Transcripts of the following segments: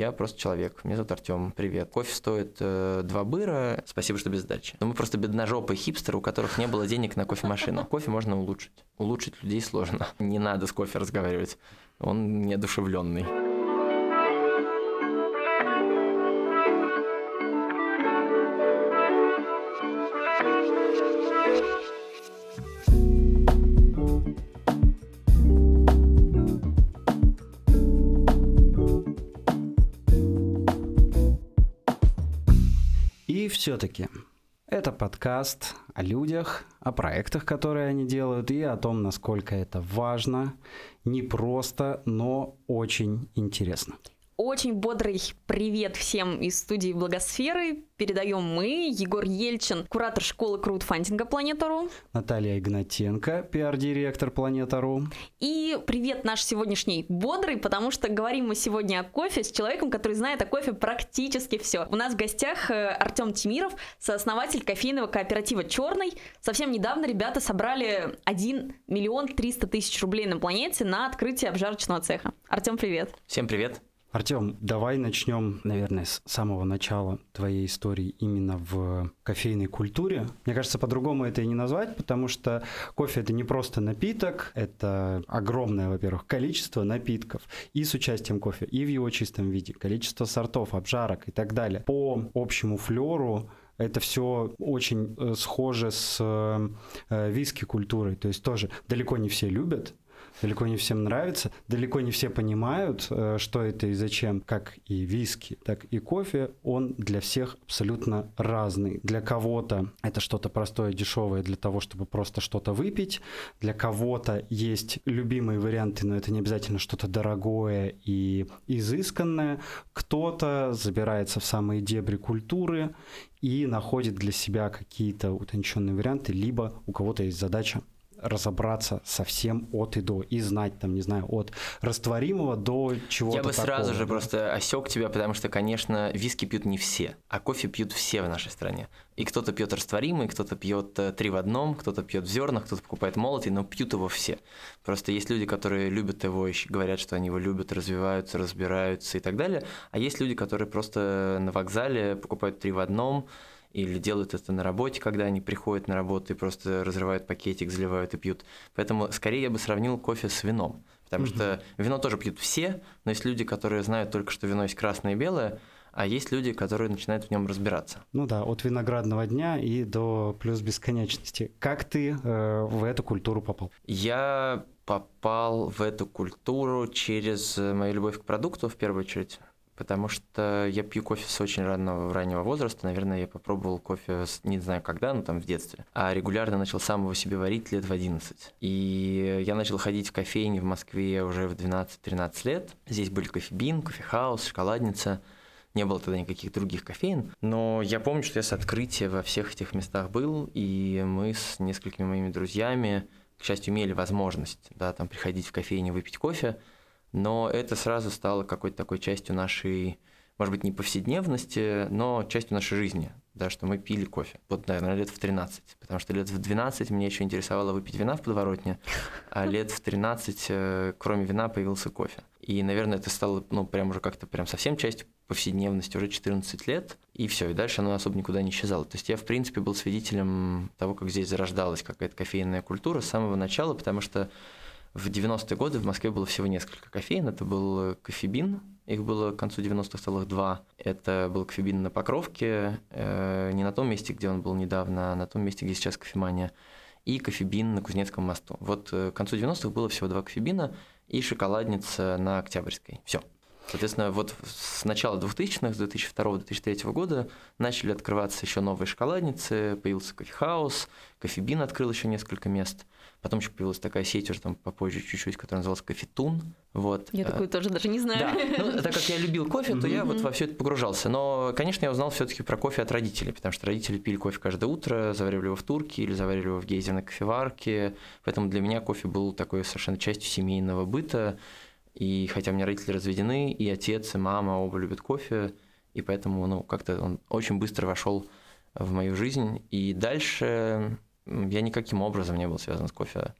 Я просто человек. Меня зовут Артем. Привет. Кофе стоит э, 2 быра. Спасибо, что без сдачи. Но мы просто бедножопые хипстеры, у которых не было денег на кофемашину. Кофе можно улучшить. Улучшить людей сложно. Не надо с кофе разговаривать. Он неодушевленный. Все-таки это подкаст о людях, о проектах, которые они делают, и о том, насколько это важно, не просто, но очень интересно. Очень бодрый привет всем из студии Благосферы. Передаем мы, Егор Ельчин, куратор школы краудфандинга Планета.ру. Наталья Игнатенко, пиар-директор Планета.ру. И привет наш сегодняшний бодрый, потому что говорим мы сегодня о кофе с человеком, который знает о кофе практически все. У нас в гостях э, Артем Тимиров, сооснователь кофейного кооператива «Черный». Совсем недавно ребята собрали 1 миллион 300 тысяч рублей на планете на открытие обжарочного цеха. Артем, привет. Всем привет. Артем, давай начнем, наверное, с самого начала твоей истории именно в кофейной культуре. Мне кажется, по-другому это и не назвать, потому что кофе это не просто напиток, это огромное, во-первых, количество напитков и с участием кофе, и в его чистом виде, количество сортов, обжарок и так далее. По общему флеру это все очень э, схоже с э, виски культурой, то есть тоже далеко не все любят, далеко не всем нравится, далеко не все понимают, э, что это и зачем, как и виски, так и кофе, он для всех абсолютно разный. Для кого-то это что-то простое, дешевое для того, чтобы просто что-то выпить, для кого-то есть любимые варианты, но это не обязательно что-то дорогое и изысканное, кто-то забирается в самые дебри культуры и находит для себя какие-то утонченные варианты, либо у кого-то есть задача разобраться совсем от и до и знать там не знаю от растворимого до чего-то Я бы такого. сразу же просто осек тебя, потому что, конечно, виски пьют не все, а кофе пьют все в нашей стране. И кто-то пьет растворимый, кто-то пьет э, три в одном, кто-то пьет в зернах, кто-то покупает молотый, но пьют его все. Просто есть люди, которые любят его и говорят, что они его любят, развиваются, разбираются и так далее. А есть люди, которые просто на вокзале покупают три в одном, или делают это на работе, когда они приходят на работу и просто разрывают пакетик, заливают и пьют. Поэтому скорее я бы сравнил кофе с вином. Потому угу. что вино тоже пьют все, но есть люди, которые знают только, что вино есть красное и белое, а есть люди, которые начинают в нем разбираться. Ну да, от виноградного дня и до плюс бесконечности. Как ты э, в эту культуру попал? Я попал в эту культуру через мою любовь к продукту в первую очередь потому что я пью кофе с очень раннего, раннего возраста. Наверное, я попробовал кофе, с, не знаю когда, но там в детстве. А регулярно начал сам его себе варить лет в 11. И я начал ходить в кофейни в Москве уже в 12-13 лет. Здесь были кофебин, кофехаус, шоколадница. Не было тогда никаких других кофеин. Но я помню, что я с открытия во всех этих местах был, и мы с несколькими моими друзьями, к счастью, имели возможность да, там, приходить в кофейню выпить кофе но это сразу стало какой-то такой частью нашей, может быть, не повседневности, но частью нашей жизни, да, что мы пили кофе. Вот, наверное, лет в 13, потому что лет в 12 меня еще интересовало выпить вина в подворотне, а лет в 13, э, кроме вина, появился кофе. И, наверное, это стало, ну, прям уже как-то прям совсем частью повседневности, уже 14 лет, и все, и дальше оно особо никуда не исчезало. То есть я, в принципе, был свидетелем того, как здесь зарождалась какая-то кофейная культура с самого начала, потому что в 90-е годы в Москве было всего несколько кофеин. Это был кофебин, их было к концу 90-х целых два. Это был кофебин на Покровке, э, не на том месте, где он был недавно, а на том месте, где сейчас кофемания, и кофебин на Кузнецком мосту. Вот э, к концу 90-х было всего два кофебина и шоколадница на Октябрьской. Все. Соответственно, вот с начала 2000-х, с 2002-2003 года начали открываться еще новые шоколадницы, появился кофехаус, кофебин открыл еще несколько мест – Потом еще появилась такая сеть уже там попозже чуть-чуть, которая называлась Кофетун. Вот. Я такую тоже даже не знаю. Да, ну, так как я любил кофе, то я вот во все это погружался. Но, конечно, я узнал все-таки про кофе от родителей, потому что родители пили кофе каждое утро, заваривали его в турке или заваривали его в гейзерной кофеварке. Поэтому для меня кофе был такой совершенно частью семейного быта. И хотя у меня родители разведены, и отец, и мама оба любят кофе, и поэтому, ну, как-то он очень быстро вошел в мою жизнь. И дальше я никаким образом не был связан с кофе,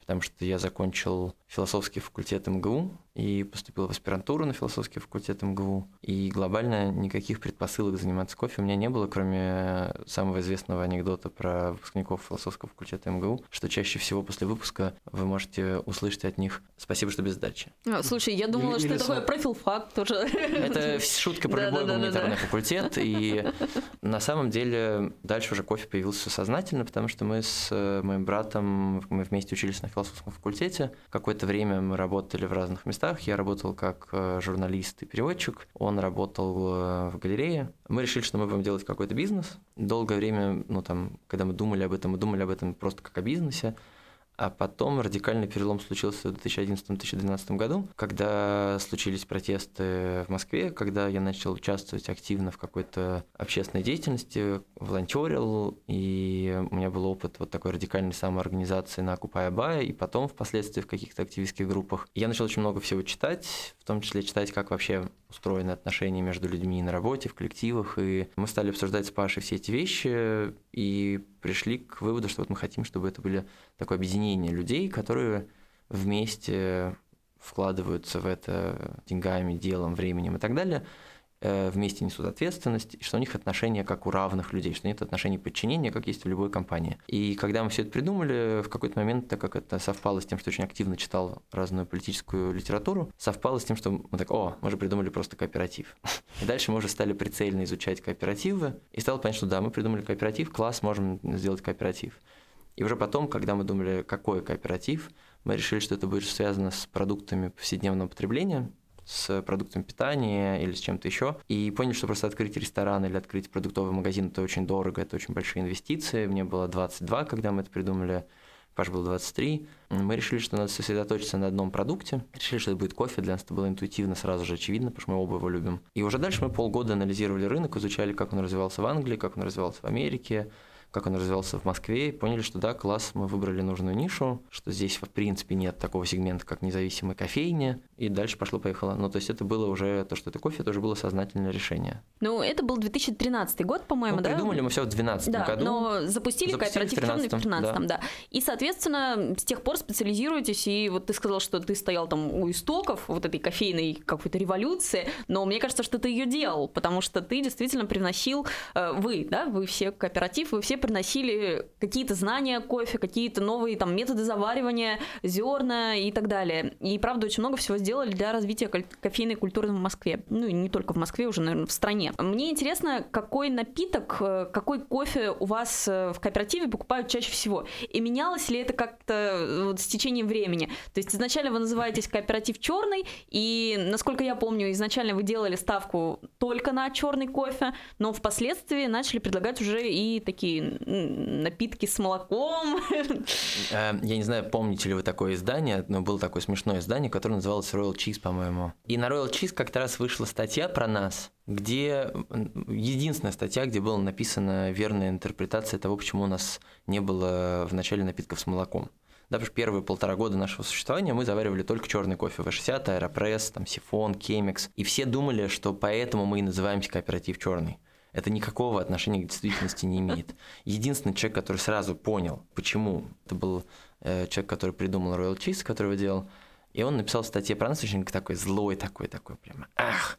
потому что я закончил философский факультет МГУ, и поступил в аспирантуру на философский факультет МГУ. И глобально никаких предпосылок заниматься кофе у меня не было, кроме самого известного анекдота про выпускников философского факультета МГУ, что чаще всего после выпуска вы можете услышать от них «спасибо, что без сдачи». А, слушай, я думала, или, что или это такое профилфак тоже. Это шутка про любой гуманитарный факультет, и на самом деле дальше уже кофе появился сознательно, потому что мы с э, моим братом, мы вместе учились на философском факультете. Какое-то время мы работали в разных местах. Я работал как э, журналист и переводчик, он работал э, в галерее. Мы решили, что мы будем делать какой-то бизнес. Долгое время, ну там, когда мы думали об этом, мы думали об этом просто как о бизнесе. А потом радикальный перелом случился в 2011-2012 году, когда случились протесты в Москве, когда я начал участвовать активно в какой-то общественной деятельности, волонтерил, и у меня был опыт вот такой радикальной самоорганизации на Окупай Абая, и потом впоследствии в каких-то активистских группах. Я начал очень много всего читать, в том числе читать, как вообще устроены отношения между людьми на работе, в коллективах, и мы стали обсуждать с Пашей все эти вещи, и пришли к выводу, что вот мы хотим, чтобы это были такое объединение людей, которые вместе вкладываются в это деньгами, делом, временем и так далее, Э, вместе несут ответственность, и что у них отношения как у равных людей, что нет отношений подчинения, как есть в любой компании. И когда мы все это придумали, в какой-то момент, так как это совпало с тем, что очень активно читал разную политическую литературу, совпало с тем, что мы так, о, мы же придумали просто кооператив. И дальше мы уже стали прицельно изучать кооперативы, и стало понятно, что да, мы придумали кооператив, класс, можем сделать кооператив. И уже потом, когда мы думали, какой кооператив, мы решили, что это будет связано с продуктами повседневного потребления, с продуктом питания или с чем-то еще. И поняли, что просто открыть ресторан или открыть продуктовый магазин это очень дорого, это очень большие инвестиции. Мне было 22, когда мы это придумали. Паш был 23. Мы решили, что надо сосредоточиться на одном продукте. Решили, что это будет кофе. Для нас это было интуитивно, сразу же очевидно, потому что мы оба его любим. И уже дальше мы полгода анализировали рынок, изучали, как он развивался в Англии, как он развивался в Америке, как он развивался в Москве, и поняли, что да, класс, мы выбрали нужную нишу, что здесь в принципе нет такого сегмента, как независимая кофейня, и дальше пошло-поехало. Ну, то есть это было уже, то, что это кофе, тоже было сознательное решение. Ну, это был 2013 год, по-моему, ну, да? придумали мы все в 2012 да, году. но запустили, запустили кооператив в 13 в 13 да. да. И, соответственно, с тех пор специализируетесь, и вот ты сказал, что ты стоял там у истоков вот этой кофейной какой-то революции, но мне кажется, что ты ее делал, потому что ты действительно приносил, э, вы, да, вы все кооператив, вы все приносили какие-то знания кофе, какие-то новые там методы заваривания, зерна и так далее. И правда очень много всего сделали для развития кофейной культуры в Москве. Ну и не только в Москве, уже, наверное, в стране. Мне интересно, какой напиток, э, какой кофе у вас э, в кооперативе покупают чаще всего? И менялось ли это как-то э, вот с течением времени? То есть изначально вы называетесь кооператив черный, и, насколько я помню, изначально вы делали ставку только на черный кофе, но впоследствии начали предлагать уже и такие напитки с молоком. Эм, я не знаю, помните ли вы такое издание, но было такое смешное издание, которое называлось Royal Cheese, по-моему. И на Royal Cheese как-то раз вышла статья про нас, где единственная статья, где была написана верная интерпретация того, почему у нас не было в начале напитков с молоком. Да, потому что первые полтора года нашего существования мы заваривали только черный кофе В60, Аэропресс, там, Сифон, Кемикс. И все думали, что поэтому мы и называемся кооператив черный это никакого отношения к действительности не имеет. Единственный человек, который сразу понял, почему, это был э, человек, который придумал Royal Cheese, который его делал, и он написал в статье про нас очень такой злой, такой, такой прямо, ах,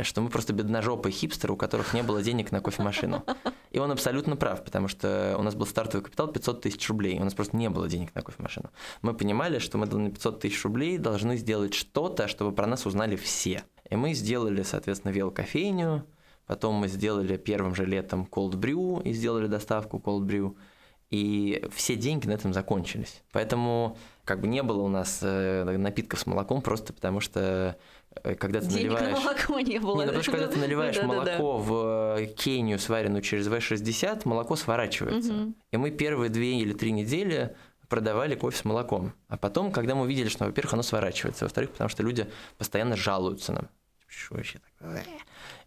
что мы просто бедножопые хипстеры, у которых не было денег на кофемашину. И он абсолютно прав, потому что у нас был стартовый капитал 500 тысяч рублей, у нас просто не было денег на кофемашину. Мы понимали, что мы на 500 тысяч рублей должны сделать что-то, чтобы про нас узнали все. И мы сделали, соответственно, велокофейню, Потом мы сделали первым же летом cold brew и сделали доставку cold brew. И все деньги на этом закончились. Поэтому как бы не было у нас э, напитков с молоком просто потому, что э, когда ты Денег наливаешь... на молоко не было. Не, ну, потому что когда ты наливаешь молоко в э, Кению, сваренную через В60, молоко сворачивается. И мы первые две или три недели продавали кофе с молоком. А потом, когда мы увидели, что, во-первых, оно сворачивается, во-вторых, потому что люди постоянно жалуются нам. Вообще такое?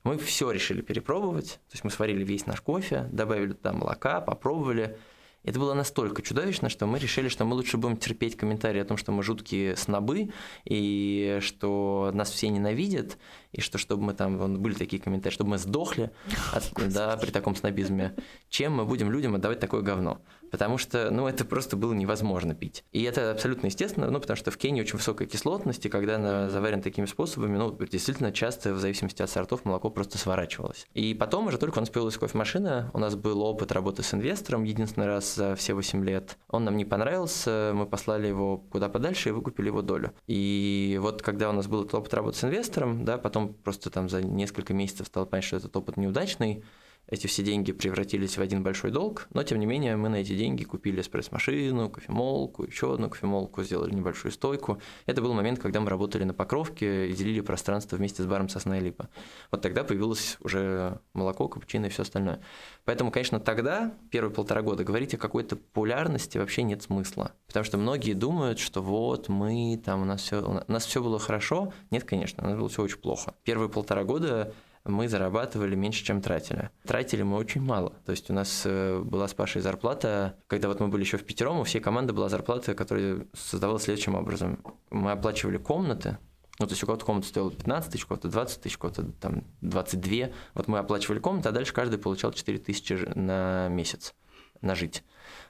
Мы все решили перепробовать. То есть мы сварили весь наш кофе, добавили туда молока, попробовали. Это было настолько чудовищно, что мы решили, что мы лучше будем терпеть комментарии о том, что мы жуткие снобы, и что нас все ненавидят, и что чтобы мы там, вон, были такие комментарии, чтобы мы сдохли от, да, при таком снобизме, чем мы будем людям отдавать такое говно. Потому что, ну, это просто было невозможно пить. И это абсолютно естественно, ну, потому что в Кении очень высокая кислотность, и когда она заварена такими способами, ну, действительно часто, в зависимости от сортов, молоко просто сворачивалось. И потом уже только у нас появилась кофемашина, у нас был опыт работы с инвестором единственный раз за все 8 лет. Он нам не понравился, мы послали его куда подальше и выкупили его долю. И вот когда у нас был этот опыт работы с инвестором, да, потом просто там за несколько месяцев стало понять, что этот опыт неудачный, эти все деньги превратились в один большой долг, но тем не менее мы на эти деньги купили эспресс-машину, кофемолку, еще одну кофемолку, сделали небольшую стойку. Это был момент, когда мы работали на покровке и делили пространство вместе с баром «Сосна и липа». Вот тогда появилось уже молоко, капучино и все остальное. Поэтому, конечно, тогда, первые полтора года, говорить о какой-то популярности вообще нет смысла. Потому что многие думают, что вот мы, там у нас все, у нас все было хорошо. Нет, конечно, у нас было все очень плохо. Первые полтора года мы зарабатывали меньше, чем тратили. Тратили мы очень мало. То есть у нас э, была с Пашей зарплата, когда вот мы были еще в пятером, у всей команды была зарплата, которая создавалась следующим образом. Мы оплачивали комнаты, ну, то есть у кого-то комната стоила 15 тысяч, у кого-то 20 тысяч, у кого-то там 22. Вот мы оплачивали комнату, а дальше каждый получал 4 тысячи на месяц на жить.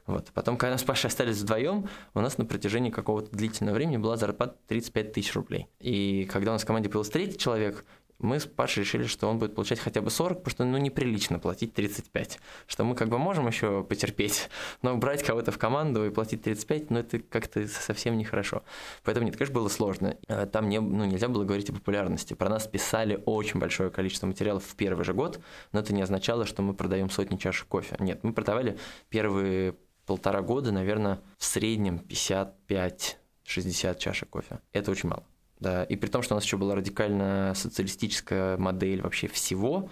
Вот. Потом, когда мы с Пашей остались вдвоем, у нас на протяжении какого-то длительного времени была зарплата 35 тысяч рублей. И когда у нас в команде появился третий человек, мы с Пашей решили, что он будет получать хотя бы 40, потому что ну, неприлично платить 35. Что мы как бы можем еще потерпеть, но брать кого-то в команду и платить 35, ну это как-то совсем нехорошо. Поэтому нет, конечно, было сложно. Э, там не, ну, нельзя было говорить о популярности. Про нас писали очень большое количество материалов в первый же год, но это не означало, что мы продаем сотни чашек кофе. Нет, мы продавали первые полтора года, наверное, в среднем 55-60 чашек кофе. Это очень мало. Да, и при том, что у нас еще была радикально социалистическая модель вообще всего,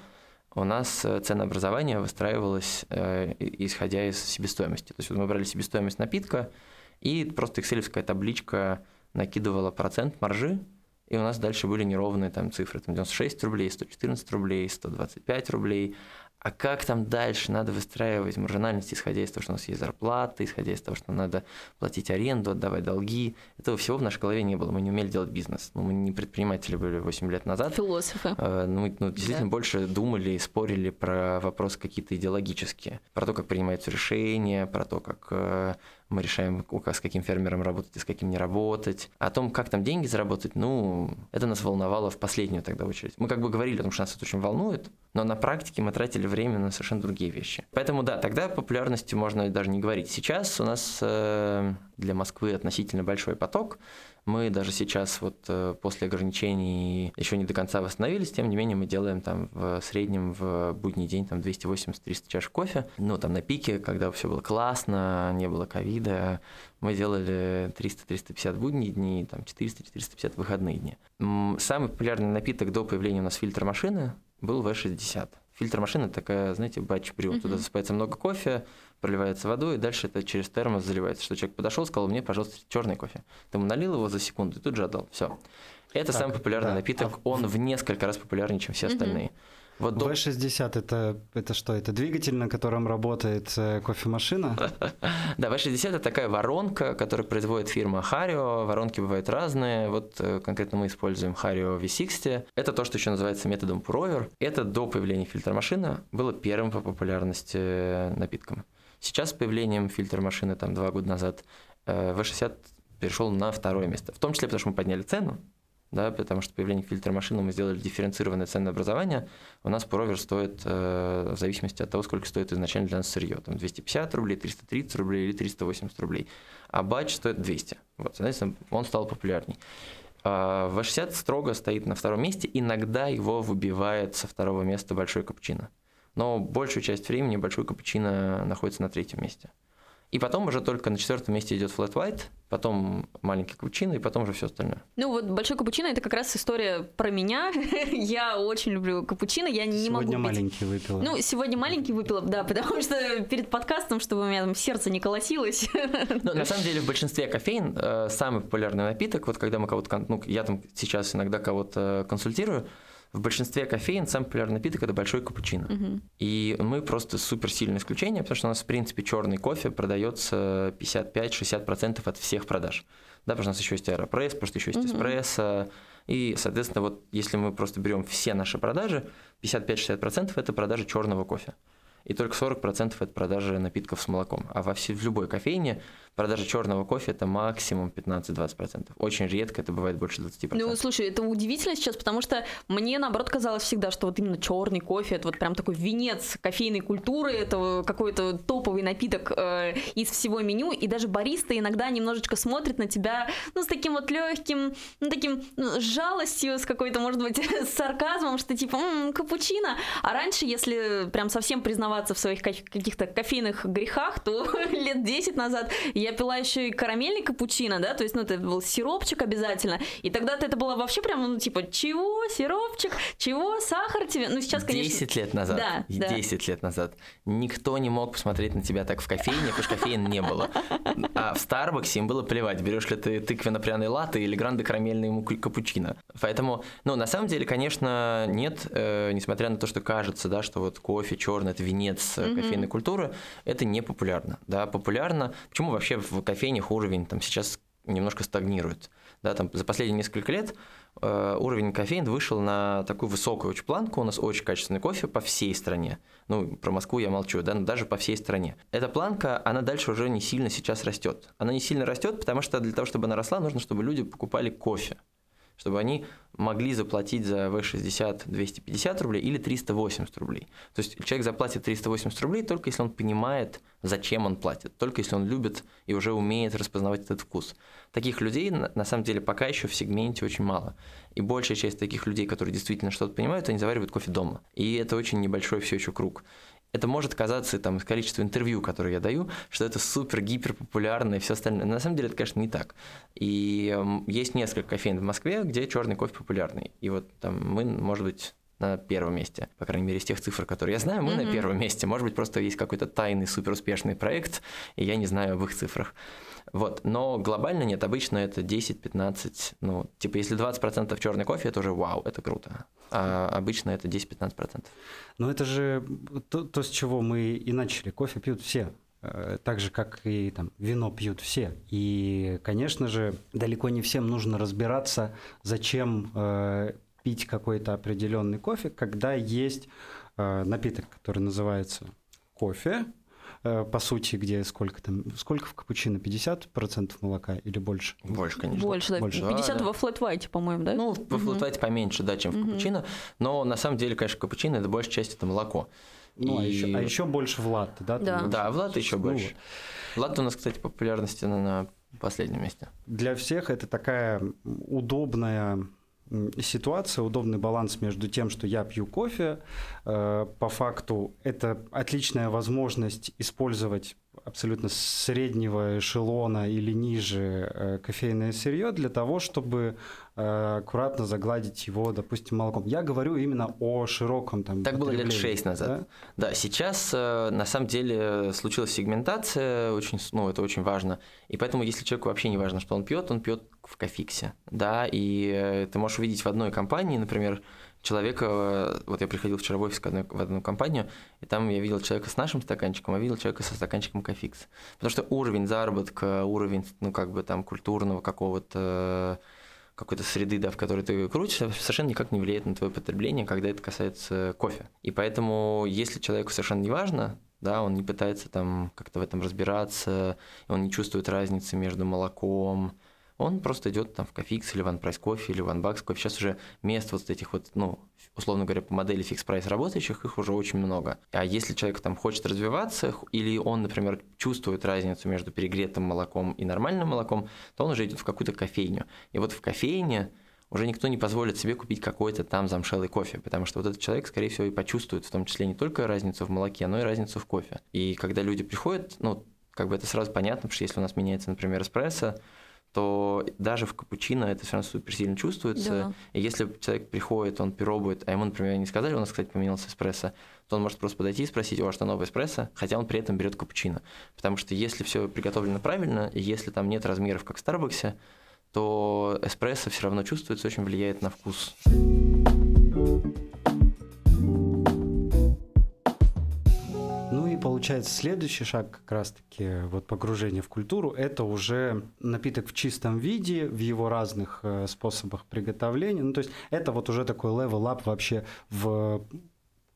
у нас э, ценообразование выстраивалось э, исходя из себестоимости. То есть вот мы брали себестоимость напитка, и просто экселевская табличка накидывала процент маржи, и у нас дальше были неровные там цифры, там 96 рублей, 114 рублей, 125 рублей, а как там дальше надо выстраивать маржинальность, исходя из того, что у нас есть зарплата, исходя из того, что надо платить аренду, отдавать долги. Этого всего в нашей голове не было. Мы не умели делать бизнес. Ну, мы не предприниматели были 8 лет назад. Философы. Э, ну, мы ну, действительно да. больше думали и спорили про вопросы какие-то идеологические. Про то, как принимаются решения, про то, как э, мы решаем, с каким фермером работать и с каким не работать. О том, как там деньги заработать, ну, это нас волновало в последнюю тогда очередь. Мы как бы говорили о том, что нас это очень волнует, но на практике мы тратили время на совершенно другие вещи. Поэтому да, тогда популярности можно даже не говорить. Сейчас у нас э, для Москвы относительно большой поток, мы даже сейчас вот э, после ограничений еще не до конца восстановились, тем не менее мы делаем там в среднем в будний день там 280-300 чаш кофе. Ну, там на пике, когда все было классно, не было ковида, мы делали 300-350 будние дни, там 400-450 выходные дни. Самый популярный напиток до появления у нас фильтр машины был V60. Фильтр машины такая, знаете, батч брю. Туда засыпается много кофе, проливается водой, и дальше это через термос заливается. Что человек подошел, сказал, мне, пожалуйста, черный кофе. Ты ему налил его за секунду и тут же отдал. Все. Это так, самый популярный да. напиток. А... Он в несколько раз популярнее, чем все остальные. Вот до... V60 это, это что? Это двигатель, на котором работает э, кофемашина? Да, V60 это такая воронка, которую производит фирма Hario. Воронки бывают разные. Вот э, конкретно мы используем Hario V60. Это то, что еще называется методом Purover. Это до появления фильтра машины было первым по популярности э, напитком. Сейчас с появлением фильтра машины там два года назад V60 перешел на второе место. В том числе потому, что мы подняли цену, да, потому что появление фильтра машины мы сделали дифференцированное ценообразование. У нас провер стоит э, в зависимости от того, сколько стоит изначально для нас сырье. Там 250 рублей, 330 рублей или 380 рублей. А батч стоит 200. Вот, соответственно, он стал популярней. А V60 строго стоит на втором месте. Иногда его выбивает со второго места большой капучино. Но большую часть времени большой капучино находится на третьем месте. И потом уже только на четвертом месте идет flat white, потом маленький капучино, и потом уже все остальное. Ну вот большой капучино это как раз история про меня. я очень люблю капучино, я не сегодня могу Сегодня маленький выпила. Ну, сегодня маленький выпила, да, потому что перед подкастом, чтобы у меня там сердце не колотилось. ну, на самом деле в большинстве кофеин э, самый популярный напиток, вот когда мы кого-то, ну, я там сейчас иногда кого-то консультирую, в большинстве кофеин самый популярный напиток это большой капучино. Мгм. И мы просто супер сильное исключение, потому что у нас, в принципе, черный кофе продается 55-60% от всех продаж. Да, потому что у нас еще есть аэропресс, потому что еще есть эспрессо. И, соответственно, вот если мы просто берем все наши продажи, 55-60% это продажи черного кофе. И только 40% это продажи напитков с молоком. А во все, в любой кофейне продажа черного кофе это максимум 15-20%. Очень редко это бывает больше 20%. Ну, слушай, это удивительно сейчас, потому что мне, наоборот, казалось всегда, что вот именно черный кофе, это вот прям такой венец кофейной культуры, это какой-то топовый напиток э, из всего меню, и даже бариста иногда немножечко смотрит на тебя, ну, с таким вот легким, ну, таким ну, жалостью, с какой-то, может быть, с сарказмом, что типа, «М, капучино. А раньше, если прям совсем признаваться в своих ка- каких-то кофейных грехах, то лет 10 назад пила еще и карамельный капучино, да, то есть, ну, это был сиропчик обязательно, и тогда-то это было вообще прям, ну, типа, чего, сиропчик, чего, сахар тебе, ну, сейчас, конечно... 10 лет назад, Да, да. 10 лет назад никто не мог посмотреть на тебя так в кофейне, потому что кофеин не было. А в Старбаксе им было плевать, берешь ли ты тыквенно-пряный латте или гранды карамельный капучино. Поэтому, ну, на самом деле, конечно, нет, э, несмотря на то, что кажется, да, что вот кофе черный это венец Мгм. кофейной культуры, это не популярно. Да, популярно. Почему вообще в кофейнях уровень там сейчас немножко стагнирует? Да, там за последние несколько лет э, уровень кофеин вышел на такую высокую очень планку. У нас очень качественный кофе по всей стране. Ну, про Москву я молчу, да, но даже по всей стране. Эта планка, она дальше уже не сильно сейчас растет. Она не сильно растет, потому что для того, чтобы она росла, нужно, чтобы люди покупали кофе. Чтобы они могли заплатить за V60 250 рублей или 380 рублей. То есть человек заплатит 380 рублей только если он понимает, зачем он платит, только если он любит и уже умеет распознавать этот вкус. Таких людей на самом деле пока еще в сегменте очень мало. И большая часть таких людей, которые действительно что-то понимают, они заваривают кофе дома. И это очень небольшой все еще круг. Это может казаться там из количества интервью, которые я даю, что это супер гипер популярно и все остальное. Но на самом деле это, конечно, не так. И есть несколько кофеин в Москве, где черный кофе популярный. И вот там мы, может быть, на первом месте, по крайней мере, из тех цифр, которые я знаю, мы на Мгм. первом месте. Может быть, просто есть какой-то тайный супер успешный проект, и я не знаю об их цифрах. Вот. Но глобально нет, обычно это 10-15, ну, типа, если 20% черный кофе, это уже вау, это круто. А обычно это 10-15%. Но это же то, то, с чего мы и начали. Кофе пьют все. Э, Так же, как и там, вино пьют все. И, конечно же, далеко не всем нужно разбираться, зачем э, пить какой-то определенный кофе, когда есть э, напиток, который называется кофе, по сути, где сколько там, сколько в капучино, 50% молока или больше? Больше, конечно. Больше, да, Больше. 50 Да, во флэт вайте, по-моему, да? Ну, во Мгм. флэт поменьше, да, чем в капучино. Но на самом деле, конечно, капучино это большая часть это молоко. Ну, а, И- еще, а еще больше в латте, да? Да. Да, в латте еще Ну, больше. Латте у нас, кстати, популярности на, на последнем месте. для всех это такая удобная ситуация, удобный баланс между тем, что я пью кофе. э, По факту это отличная возможность использовать абсолютно среднего эшелона или ниже э, кофейное сырье для того, чтобы э, аккуратно загладить его, допустим, молоком. Я говорю именно о широком там. Так было лет 6 назад. да? Да, сейчас э, на самом деле случилась сегментация, очень, ну, это очень важно. И поэтому, если человеку вообще не важно, что он пьет, он пьет в кофиксе. Да, и ты можешь увидеть в одной компании, например, человека, э, вот я приходил вчера в офис к одной- в одну компанию, и там я видел человека с нашим стаканчиком, а видел человека со стаканчиком кофикс. Потому что уровень заработка, уровень, ну, как бы там культурного какого-то какой-то среды, да, в которой ты крутишься, совершенно никак не влияет на твое потребление, когда это касается кофе. И поэтому, если человеку совершенно не важно, да, он не пытается там как-то в этом разбираться, он не чувствует разницы между молоком, он просто идет там в Cofix или в One Price Coffee или в One Bucks Coffee. Сейчас уже мест вот этих вот, ну, условно говоря, по модели Fix Price работающих, их уже очень много. А если человек там хочет развиваться, или он, например, чувствует разницу между перегретым молоком и нормальным молоком, то он уже идет в какую-то кофейню. И вот в кофейне уже никто не позволит себе купить какой-то там замшелый кофе, потому что вот этот человек, скорее всего, и почувствует в том числе не только разницу в молоке, но и разницу в кофе. И когда люди приходят, ну, как бы это сразу понятно, потому что если у нас меняется, например, эспрессо, то даже в капучино это все равно супер сильно чувствуется. Да. И если человек приходит, он пробует, а ему, например, не сказали, у нас, кстати, поменялся эспрессо, то он может просто подойти и спросить, у вас что, новый эспрессо? Хотя он при этом берет капучино. Потому что если все приготовлено правильно, и если там нет размеров, как в Старбаксе, то эспрессо все равно чувствуется, очень влияет на вкус. Получается, следующий шаг как раз-таки вот погружение в культуру, это уже напиток в чистом виде, в его разных э, способах приготовления. Ну, то есть это вот уже такой level up вообще в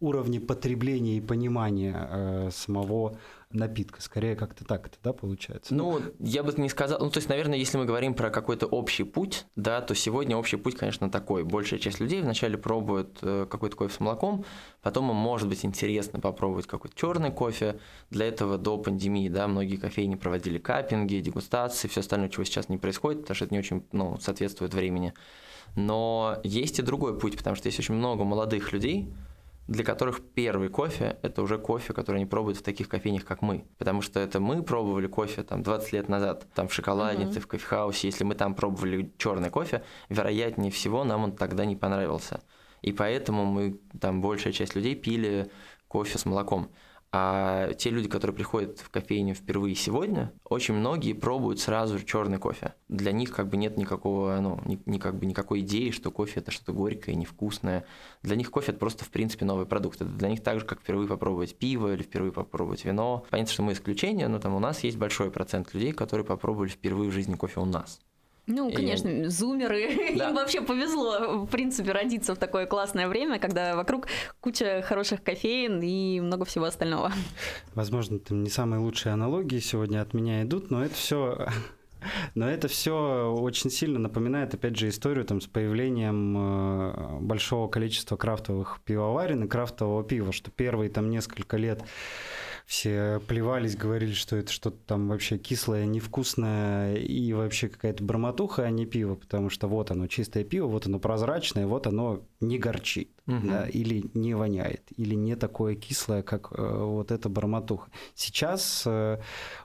уровне потребления и понимания э, самого напитка. Скорее как-то так это, да, получается? Ну, я бы не сказал. Ну, то есть, наверное, если мы говорим про какой-то общий путь, да, то сегодня общий путь, конечно, такой. Большая часть людей вначале пробует э, какой-то кофе с молоком, потом им может быть интересно попробовать какой-то черный кофе. Для этого до пандемии, да, многие кофейни проводили капинги, дегустации, все остальное, чего сейчас не происходит, потому что это не очень, ну, соответствует времени. Но есть и другой путь, потому что есть очень много молодых людей, для которых первый кофе – это уже кофе, который они пробуют в таких кофейнях, как мы. Потому что это мы пробовали кофе там 20 лет назад, там в шоколаднице, mm-hmm. в кофехаусе. Если мы там пробовали черный кофе, вероятнее всего нам он тогда не понравился. И поэтому мы, там большая часть людей пили кофе с молоком. А те люди, которые приходят в кофейню впервые сегодня, очень многие пробуют сразу черный кофе. Для них как бы нет никакого, ну, ни, ни, как бы никакой идеи, что кофе это что-то горькое, невкусное. Для них кофе это просто в принципе новый продукт. Это для них так же, как впервые попробовать пиво или впервые попробовать вино. Понятно, что мы исключение, но там у нас есть большой процент людей, которые попробовали впервые в жизни кофе у нас. Ну, конечно, и... зумеры. Да. Им вообще повезло, в принципе, родиться в такое классное время, когда вокруг куча хороших кофеин и много всего остального. Возможно, там не самые лучшие аналогии сегодня от меня идут, но это все но это все очень сильно напоминает, опять же, историю там, с появлением э, большого количества крафтовых пивоварен и крафтового пива, что первые там несколько лет все плевались, говорили, что это что-то там вообще кислое, невкусное и вообще какая-то бормотуха, а не пиво, потому что вот оно чистое пиво, вот оно прозрачное, вот оно не горчит, угу. да, или не воняет, или не такое кислое, как э, вот эта бормотуха. Сейчас э,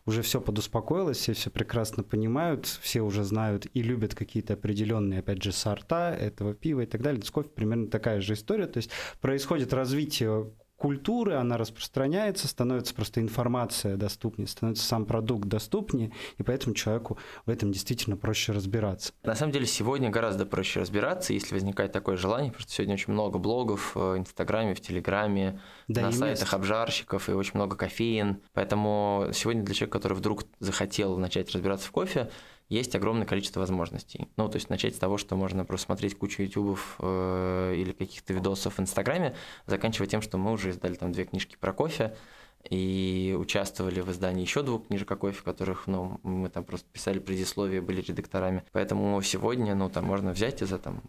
уже все подуспокоилось, все все прекрасно понимают, все уже знают и любят какие-то определенные, опять же, сорта этого пива и так далее. С кофе примерно такая же история, то есть происходит развитие культуры, она распространяется, становится просто информация доступнее, становится сам продукт доступнее, и поэтому человеку в этом действительно проще разбираться. На самом деле сегодня гораздо проще разбираться, если возникает такое желание, потому что сегодня очень много блогов в Инстаграме, в Телеграме, да, на сайтах мест. обжарщиков и очень много кофеин. Поэтому сегодня для человека, который вдруг захотел начать разбираться в кофе, есть огромное количество возможностей. Ну, то есть начать с того, что можно просто смотреть кучу ютубов э, или каких-то видосов в Инстаграме, заканчивая тем, что мы уже издали там две книжки про кофе, и участвовали в издании еще двух книжек о кофе, которых, ну, мы там просто писали предисловие, были редакторами. Поэтому сегодня, ну, там можно взять и за там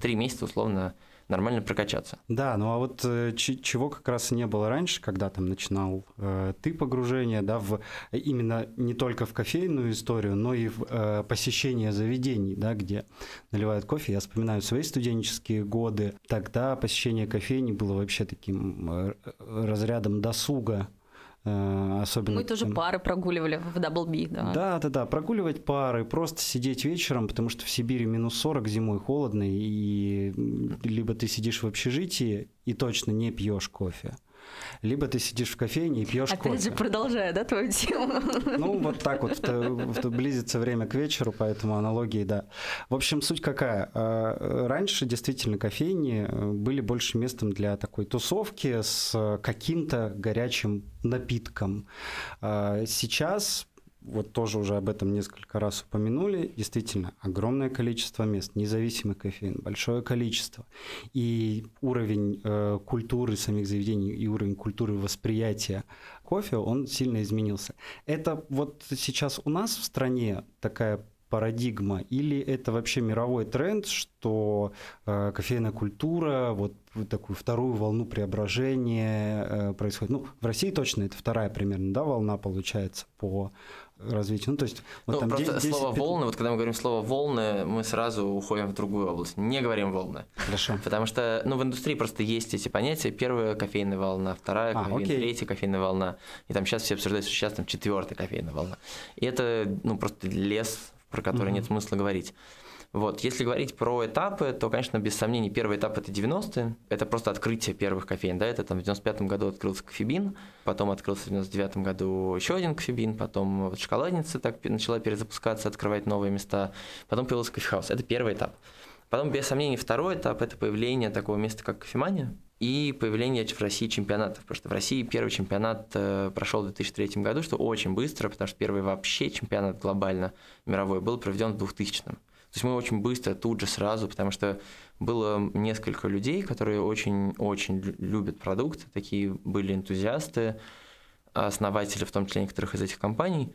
три месяца условно нормально прокачаться. Да, ну а вот э, чего как раз не было раньше, когда там начинал э, ты погружение, да, в именно не только в кофейную историю, но и в э, посещение заведений, да, где наливают кофе. Я вспоминаю свои студенческие годы. Тогда посещение кофейни было вообще таким э, разрядом досуга особенно... Мы тоже пары прогуливали в Double B, да. Да, да, да, прогуливать пары, просто сидеть вечером, потому что в Сибири минус 40, зимой холодно, и либо ты сидишь в общежитии и точно не пьешь кофе, либо ты сидишь в кофейне и пьешь кофе. Опять же, продолжая, да, твою тему? Ну, вот так вот, близится время к вечеру, поэтому аналогии, да. В общем, суть какая? А, раньше действительно кофейни э, были больше местом для такой тусовки с каким-то горячим напитком. Сейчас вот тоже уже об этом несколько раз упомянули, действительно, огромное количество мест, независимый кофеин, большое количество. И уровень э, культуры самих заведений и уровень культуры восприятия кофе, он сильно изменился. Это вот сейчас у нас в стране такая парадигма, или это вообще мировой тренд, что э, кофейная культура, вот, вот такую вторую волну преображения э, происходит. Ну, в России точно это вторая примерно, да, волна получается по развитию. Ну, то есть, вот ну, там просто 10, слово 15... волны, вот когда мы говорим слово волны, мы сразу уходим в другую область. Не говорим волны. Хорошо. Потому что, ну, в индустрии просто есть эти понятия. Первая кофейная волна, вторая а, кофейная, третья кофейная волна. И там сейчас все обсуждают, что сейчас там четвертая кофейная волна. И это, ну, просто лес, про который угу. нет смысла говорить. Вот. Если говорить про этапы, то, конечно, без сомнений, первый этап – это 90-е. Это просто открытие первых кофеин. Да? Это там в 95-м году открылся кофебин, потом открылся в 99-м году еще один кофебин, потом вот шоколадница так начала перезапускаться, открывать новые места, потом появился кофехаус. Это первый этап. Потом, без сомнений, второй этап – это появление такого места, как кофемания, и появление в России чемпионатов. Потому что в России первый чемпионат э, прошел в 2003 году, что очень быстро, потому что первый вообще чемпионат глобально мировой был проведен в 2000 -м. То есть мы очень быстро, тут же, сразу, потому что было несколько людей, которые очень-очень любят продукт, такие были энтузиасты, основатели, в том числе некоторых из этих компаний,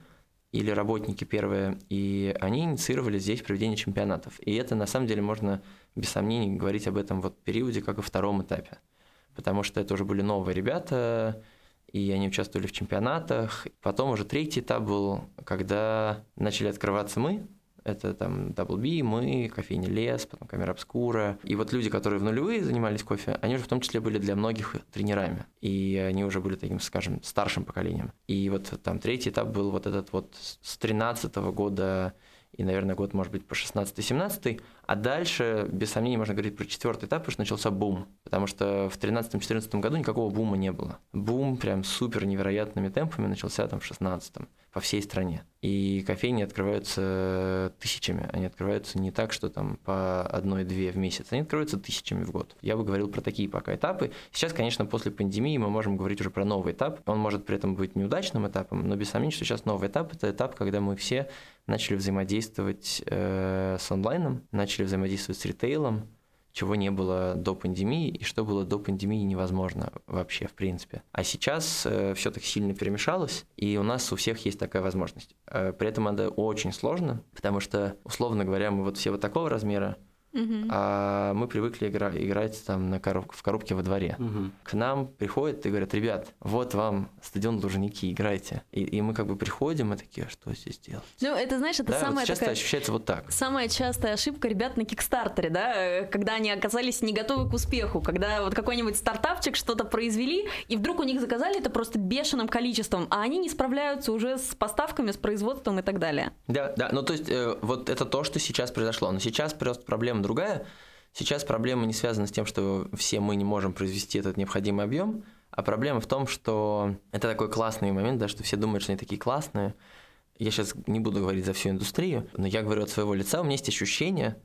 или работники первые, и они инициировали здесь проведение чемпионатов. И это, на самом деле, можно без сомнений говорить об этом вот периоде, как и втором этапе. Потому что это уже были новые ребята, и они участвовали в чемпионатах. Потом уже третий этап был, когда начали открываться мы, это там Double B, мы, кофейня Лес, потом камера Обскура. И вот люди, которые в нулевые занимались кофе, они уже в том числе были для многих тренерами. И они уже были таким, скажем, старшим поколением. И вот там третий этап был вот этот вот с 13 года и, наверное, год, может быть, по 16-17, а дальше, без сомнений, можно говорить про четвертый этап, потому что начался бум, потому что в 13-14 году никакого бума не было. Бум прям супер невероятными темпами начался там в 16 по всей стране. И кофейни открываются тысячами, они открываются не так, что там по одной-две в месяц, они открываются тысячами в год. Я бы говорил про такие пока этапы. Сейчас, конечно, после пандемии мы можем говорить уже про новый этап. Он может при этом быть неудачным этапом, но без сомнения, что сейчас новый этап – это этап, когда мы все начали взаимодействовать э, с онлайном, начали взаимодействовать с ритейлом, чего не было до пандемии и что было до пандемии невозможно вообще в принципе. А сейчас э, все так сильно перемешалось, и у нас у всех есть такая возможность. Э, при этом это очень сложно, потому что, условно говоря, мы вот все вот такого размера, Угу. А мы привыкли игра, играть там на короб, в коробке во дворе. Угу. К нам приходят и говорят, ребят, вот вам стадион Лужники, играйте. И, и мы как бы приходим и такие, «А что здесь делать? Ну, это, знаешь, это да, самая вот часто такая... ощущается вот так. Самая частая ошибка ребят на Кикстартере, да, когда они оказались не готовы к успеху, когда вот какой-нибудь стартапчик что-то произвели, и вдруг у них заказали это просто бешеным количеством, а они не справляются уже с поставками, с производством и так далее. Да, да, ну то есть э, вот это то, что сейчас произошло. Но сейчас просто проблема другая. Сейчас проблема не связана с тем, что все мы не можем произвести этот необходимый объем, а проблема в том, что это такой классный момент, да, что все думают, что они такие классные. Я сейчас не буду говорить за всю индустрию, но я говорю от своего лица, у меня есть ощущение,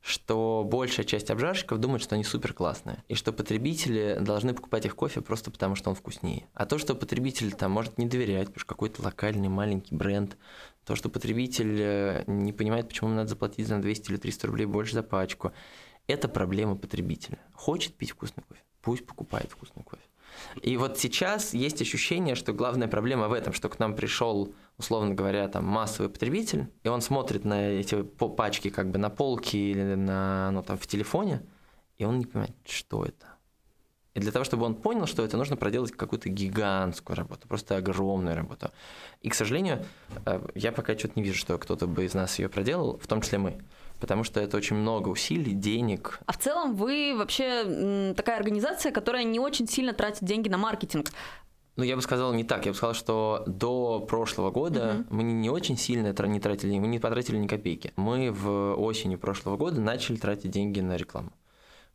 что большая часть обжарщиков думает, что они супер классные, и что потребители должны покупать их кофе просто потому, что он вкуснее. А то, что потребитель там может не доверять, потому что какой-то локальный маленький бренд, то, что потребитель э, не понимает, почему ему надо заплатить за 200 или 300 рублей больше за пачку, это проблема потребителя. Хочет пить вкусный кофе, пусть покупает вкусный кофе. И вот сейчас есть ощущение, что главная проблема в этом, что к нам пришел, условно говоря, там массовый потребитель, и он смотрит на эти пачки как бы на полке или на, ну, там, в телефоне, и он не понимает, что это. И для того, чтобы он понял, что это, нужно проделать какую-то гигантскую работу, просто огромную работу. И, к сожалению, э, я пока что-то не вижу, что кто-то бы из нас ее проделал, в том числе мы потому что это очень много усилий, денег. А в целом вы вообще такая организация, которая не очень сильно тратит деньги на маркетинг. Ну, я бы сказал не так. Я бы сказал, что до прошлого года uh-huh. мы не очень сильно не тратили, мы не потратили ни копейки. Мы в осенью прошлого года начали тратить деньги на рекламу.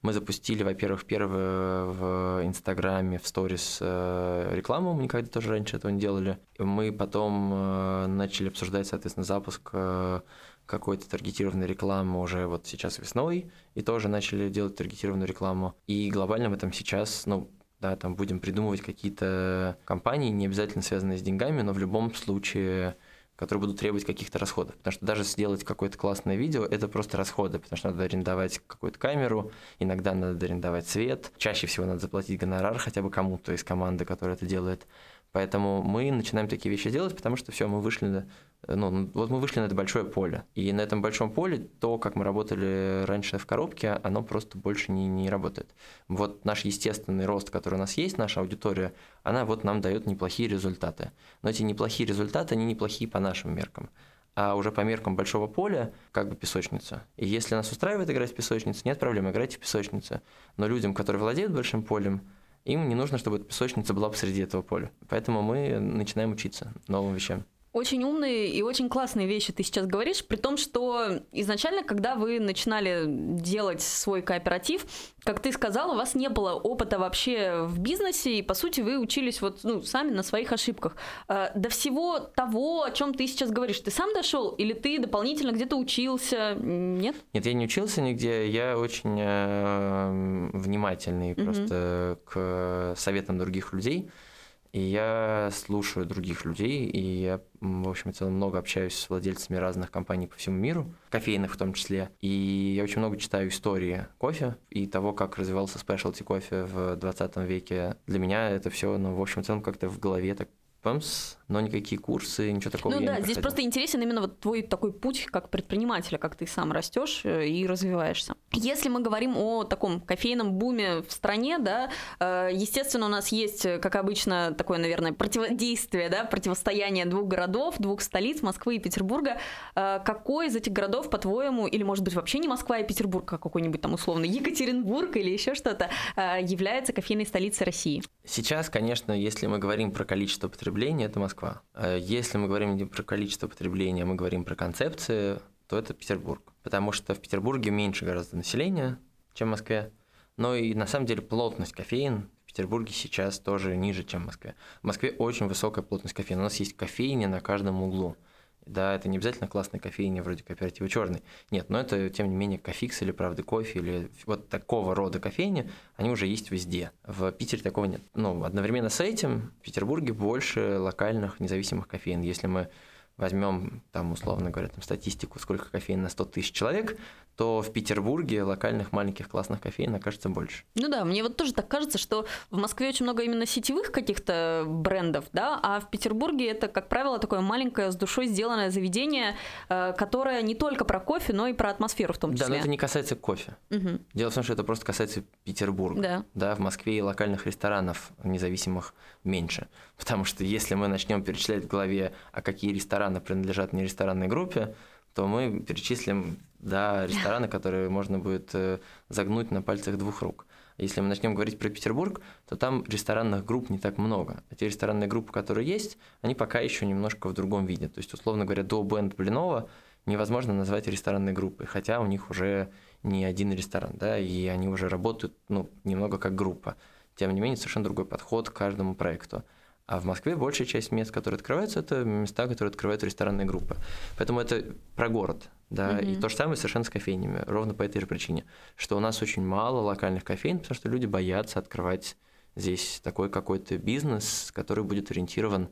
Мы запустили, во-первых, первое в Инстаграме, в сторис э, рекламу, мы никогда тоже раньше этого не делали. Мы потом э, начали обсуждать, соответственно, запуск э, какой-то таргетированной рекламы уже вот сейчас весной, и тоже начали делать таргетированную рекламу. И глобально в этом сейчас, ну, да, там будем придумывать какие-то компании, не обязательно связанные с деньгами, но в любом случае которые будут требовать каких-то расходов. Потому что даже сделать какое-то классное видео – это просто расходы, потому что надо арендовать какую-то камеру, иногда надо арендовать свет, чаще всего надо заплатить гонорар хотя бы кому-то из команды, которая это делает. Поэтому мы начинаем такие вещи делать, потому что все, мы вышли ну, вот мы вышли на это большое поле. И на этом большом поле то, как мы работали раньше в коробке, оно просто больше не, не работает. Вот наш естественный рост, который у нас есть, наша аудитория, она вот нам дает неплохие результаты. Но эти неплохие результаты, они неплохие по нашим меркам а уже по меркам большого поля, как бы песочница. И если нас устраивает играть в песочницу, нет проблем, играйте в песочницу. Но людям, которые владеют большим полем, им не нужно, чтобы эта песочница была посреди этого поля. Поэтому мы начинаем учиться новым вещам. Очень умные и очень классные вещи ты сейчас говоришь, при том, что изначально, когда вы начинали делать свой кооператив, как ты сказал, у вас не было опыта вообще в бизнесе, и, по сути, вы учились вот ну, сами на своих ошибках. Э, до всего того, о чем ты сейчас говоришь, ты сам дошел или ты дополнительно где-то учился? Нет? Нет, я не учился нигде, я очень э, внимательный просто к советам других людей. И я слушаю других людей, и я, в общем и целом, много общаюсь с владельцами разных компаний по всему миру, кофейных в том числе. И я очень много читаю истории кофе и того, как развивался спешлти кофе в 20 веке. Для меня это все, ну, в общем и целом, как-то в голове так пэмс, но никакие курсы, ничего такого. Ну да, здесь просто интересен именно вот твой такой путь как предпринимателя, как ты сам растешь э, и развиваешься. Если мы говорим о таком кофейном буме в стране, да, э, естественно, у нас есть, как обычно, такое, наверное, противодействие, да, противостояние двух городов, двух столиц, Москвы и Петербурга. Э, какой из этих городов, по-твоему, или, может быть, вообще не Москва и Петербург, а какой-нибудь там условно Екатеринбург или еще что-то, является кофейной столицей России? Сейчас, конечно, если мы говорим про количество потребления, это Москва. Москва. Э, если мы говорим не про количество потребления, мы говорим про концепции, то это Петербург. Потому что в Петербурге меньше гораздо населения, чем в Москве. Но и на самом деле плотность кофеин в Петербурге сейчас тоже ниже, чем в Москве. В Москве очень высокая плотность кофеина. У нас есть кофейни на каждом углу. Да, это не обязательно классная кофейня вроде кооператива черный. Нет, но это, тем не менее, кофикс или правда кофе, или вот такого рода кофейни, они уже есть везде. В Питере такого нет. Ну, одновременно с этим в Петербурге больше локальных независимых кофеин. Если мы возьмем, там, условно говоря, там, статистику, сколько кофеин на 100 тысяч человек, то в Петербурге локальных маленьких классных кофеин окажется больше. Ну да, мне вот тоже так кажется, что в Москве очень много именно сетевых каких-то брендов, да, а в Петербурге это, как правило, такое маленькое с душой сделанное заведение, э, которое не только про кофе, но и про атмосферу в том числе. Да, но это не касается кофе. Угу. Дело в том, что это просто касается Петербурга. Да. Да, в Москве и локальных ресторанов независимых меньше. Потому что если мы начнем перечислять в голове, а какие рестораны принадлежат не ресторанной группе, то мы перечислим да, рестораны, которые можно будет э, загнуть на пальцах двух рук. Если мы начнем говорить про Петербург, то там ресторанных групп не так много. А те ресторанные группы, которые есть, они пока еще немножко в другом виде. То есть, условно говоря, до Бенд Блинова невозможно назвать ресторанной группой, хотя у них уже не один ресторан, да, и они уже работают, ну, немного как группа. Тем не менее, совершенно другой подход к каждому проекту. А в Москве большая часть мест, которые открываются, это места, которые открывают ресторанные группы. Поэтому это про город. Да, mm-hmm. и то же самое совершенно с кофейнями, ровно по этой же причине, что у нас очень мало локальных кофейн, потому что люди боятся открывать здесь такой какой-то бизнес, который будет ориентирован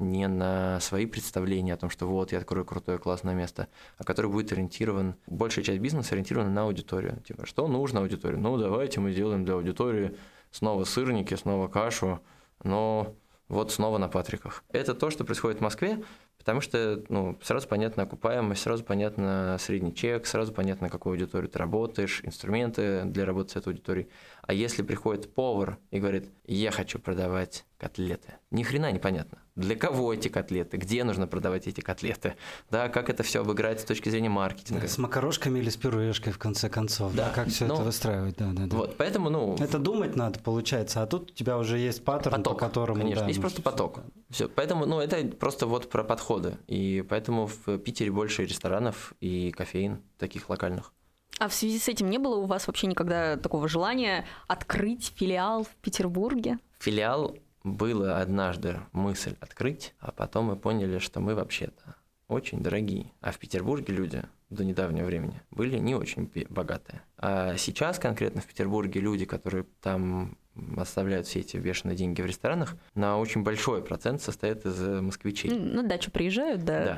не на свои представления о том, что вот я открою крутое классное место, а который будет ориентирован, большая часть бизнеса ориентирована на аудиторию. Типа, что нужно аудитории? Ну, давайте мы сделаем для аудитории снова сырники, снова кашу, но вот снова на Патриках. Это то, что происходит в Москве, потому что ну, сразу понятна окупаемость, сразу понятно средний чек, сразу понятно, какую аудиторию ты работаешь, инструменты для работы с этой аудиторией. А если приходит повар и говорит, я хочу продавать котлеты, ни хрена непонятно. Для кого эти котлеты? Где нужно продавать эти котлеты? Да, как это все обыграть с точки зрения маркетинга? С макарошками или с пюрешкой, в конце концов. Да, да как все ну, это выстраивать? Да, да, да. Вот, поэтому, ну... Это думать надо, получается, а тут у тебя уже есть паттерн, поток, по которому... Конечно, да, есть просто поток. Все, поэтому, ну, это просто вот про подходы. И поэтому в Питере больше ресторанов и кофеин таких локальных. А в связи с этим не было у вас вообще никогда такого желания открыть филиал в Петербурге? Филиал было однажды мысль открыть, а потом мы поняли, что мы вообще-то очень дорогие. А в Петербурге люди до недавнего времени были не очень богатые. А сейчас конкретно в Петербурге люди, которые там оставляют все эти бешеные деньги в ресторанах, на очень большой процент состоят из москвичей. На дачу приезжают, да.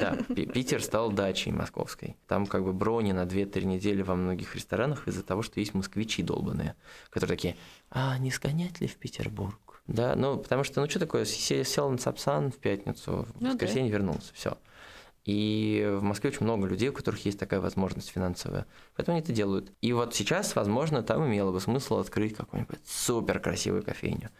Да, да. Питер стал дачей московской. Там как бы брони на 2-3 недели во многих ресторанах из-за того, что есть москвичи долбанные, которые такие, а не сгонять ли в Петербург? Да, ну, потому что, ну, что такое, сел на Сапсан в пятницу, в ну, воскресенье да. вернулся, все. И в Москве очень много людей, у которых есть такая возможность финансовая. Поэтому они это делают. И вот сейчас, возможно, там имело бы смысл открыть какую-нибудь супер красивую кофейню.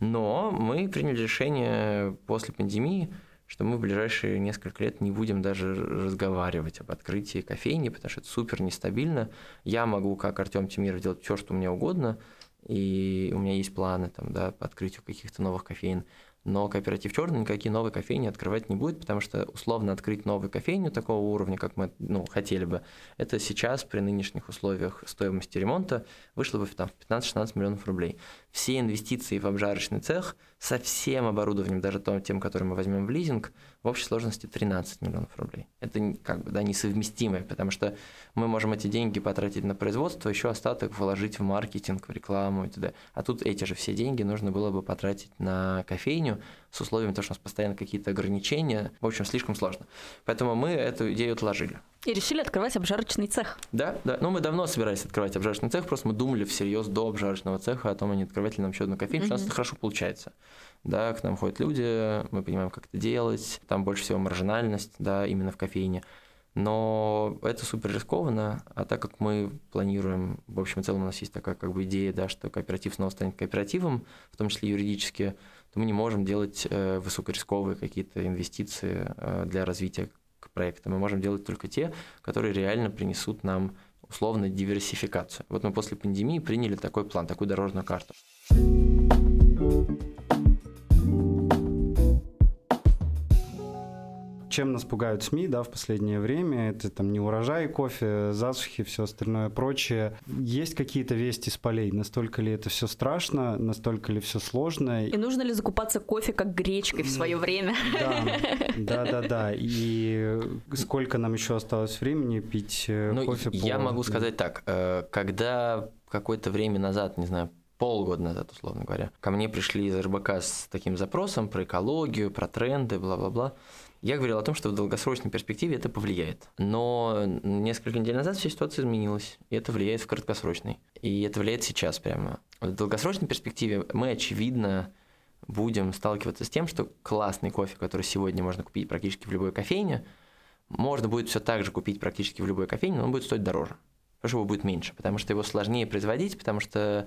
Но мы приняли решение после пандемии, что мы в ближайшие несколько лет не будем даже разговаривать об открытии кофейни, потому что это супер нестабильно. Я могу, как Артем Тимиров, делать все, что мне угодно – и у меня есть планы там, да, по открытию каких-то новых кофеин. Но кооператив черный никакие новые кофейни открывать не будет, потому что условно открыть новую кофейню такого уровня, как мы ну, хотели бы, это сейчас при нынешних условиях стоимости ремонта вышло бы там, в 15-16 миллионов рублей. Все инвестиции в обжарочный цех со всем оборудованием, даже тем, который мы возьмем в лизинг, в общей сложности 13 миллионов рублей. Это как бы да, несовместимое, потому что мы можем эти деньги потратить на производство, еще остаток вложить в маркетинг, в рекламу и т.д. А тут эти же все деньги нужно было бы потратить на кофейню с условием того, что у нас постоянно какие-то ограничения. В общем, слишком сложно. Поэтому мы эту идею отложили. И решили открывать обжарочный цех. Да, да. Ну, мы давно собирались открывать обжарочный цех, просто мы думали всерьез до обжарочного цеха о том, а не открывать ли нам еще одну кофейню, mm-hmm. что у нас это хорошо получается да, к нам ходят люди, мы понимаем, как это делать, там больше всего маржинальность, да, именно в кофейне. Но это супер рискованно, а так как мы планируем, в общем и целом у нас есть такая как бы идея, да, что кооператив снова станет кооперативом, в том числе юридически, то мы не можем делать э, высокорисковые какие-то инвестиции э, для развития проекта. Мы можем делать только те, которые реально принесут нам условно диверсификацию. Вот мы после пандемии приняли такой план, такую дорожную карту. Чем нас пугают СМИ, да, в последнее время, это там не урожай кофе, засухи, все остальное прочее. Есть какие-то вести с полей? Настолько ли это все страшно? Настолько ли все сложно? И нужно ли закупаться кофе как гречкой в свое время? Да, да, да, да. И сколько нам еще осталось времени пить э, ну, кофе? Я могу сказать так, э, когда какое-то время назад, не знаю, полгода назад, условно говоря, ко мне пришли из РБК с таким запросом про экологию, про тренды, бла-бла-бла. Я говорил о том, что в долгосрочной перспективе это повлияет. Но несколько недель назад вся ситуация изменилась, и это влияет в краткосрочной. И это влияет сейчас прямо. В долгосрочной перспективе мы, очевидно, будем сталкиваться с тем, что классный кофе, который сегодня можно купить практически в любой кофейне, можно будет все так же купить практически в любой кофейне, но он будет стоить дороже потому его будет меньше, потому что его сложнее производить, потому что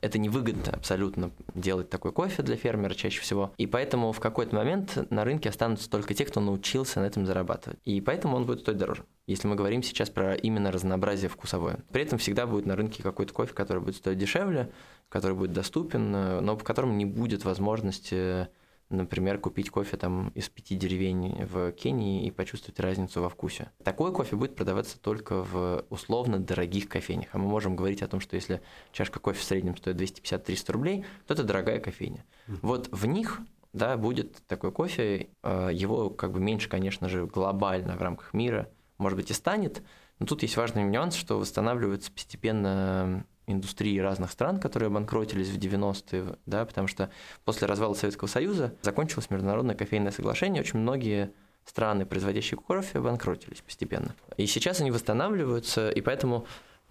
это невыгодно абсолютно делать такой кофе для фермера чаще всего. И поэтому в какой-то момент на рынке останутся только те, кто научился на этом зарабатывать. И поэтому он будет стоить дороже. Если мы говорим сейчас про именно разнообразие вкусовое. При этом всегда будет на рынке какой-то кофе, который будет стоить дешевле, который будет доступен, но в котором не будет возможности например, купить кофе там из пяти деревень в Кении и почувствовать разницу во вкусе. Такой кофе будет продаваться только в условно дорогих кофейнях. А мы можем говорить о том, что если чашка кофе в среднем стоит 250-300 рублей, то это дорогая кофейня. Вот в них да, будет такой кофе, а, его как бы меньше, конечно же, глобально в рамках мира, может быть, и станет, но тут есть важный нюанс, что восстанавливается постепенно индустрии разных стран, которые обанкротились в 90-е, да, потому что после развала Советского Союза закончилось международное кофейное соглашение, очень многие страны, производящие кофе, обанкротились постепенно. И сейчас они восстанавливаются, и поэтому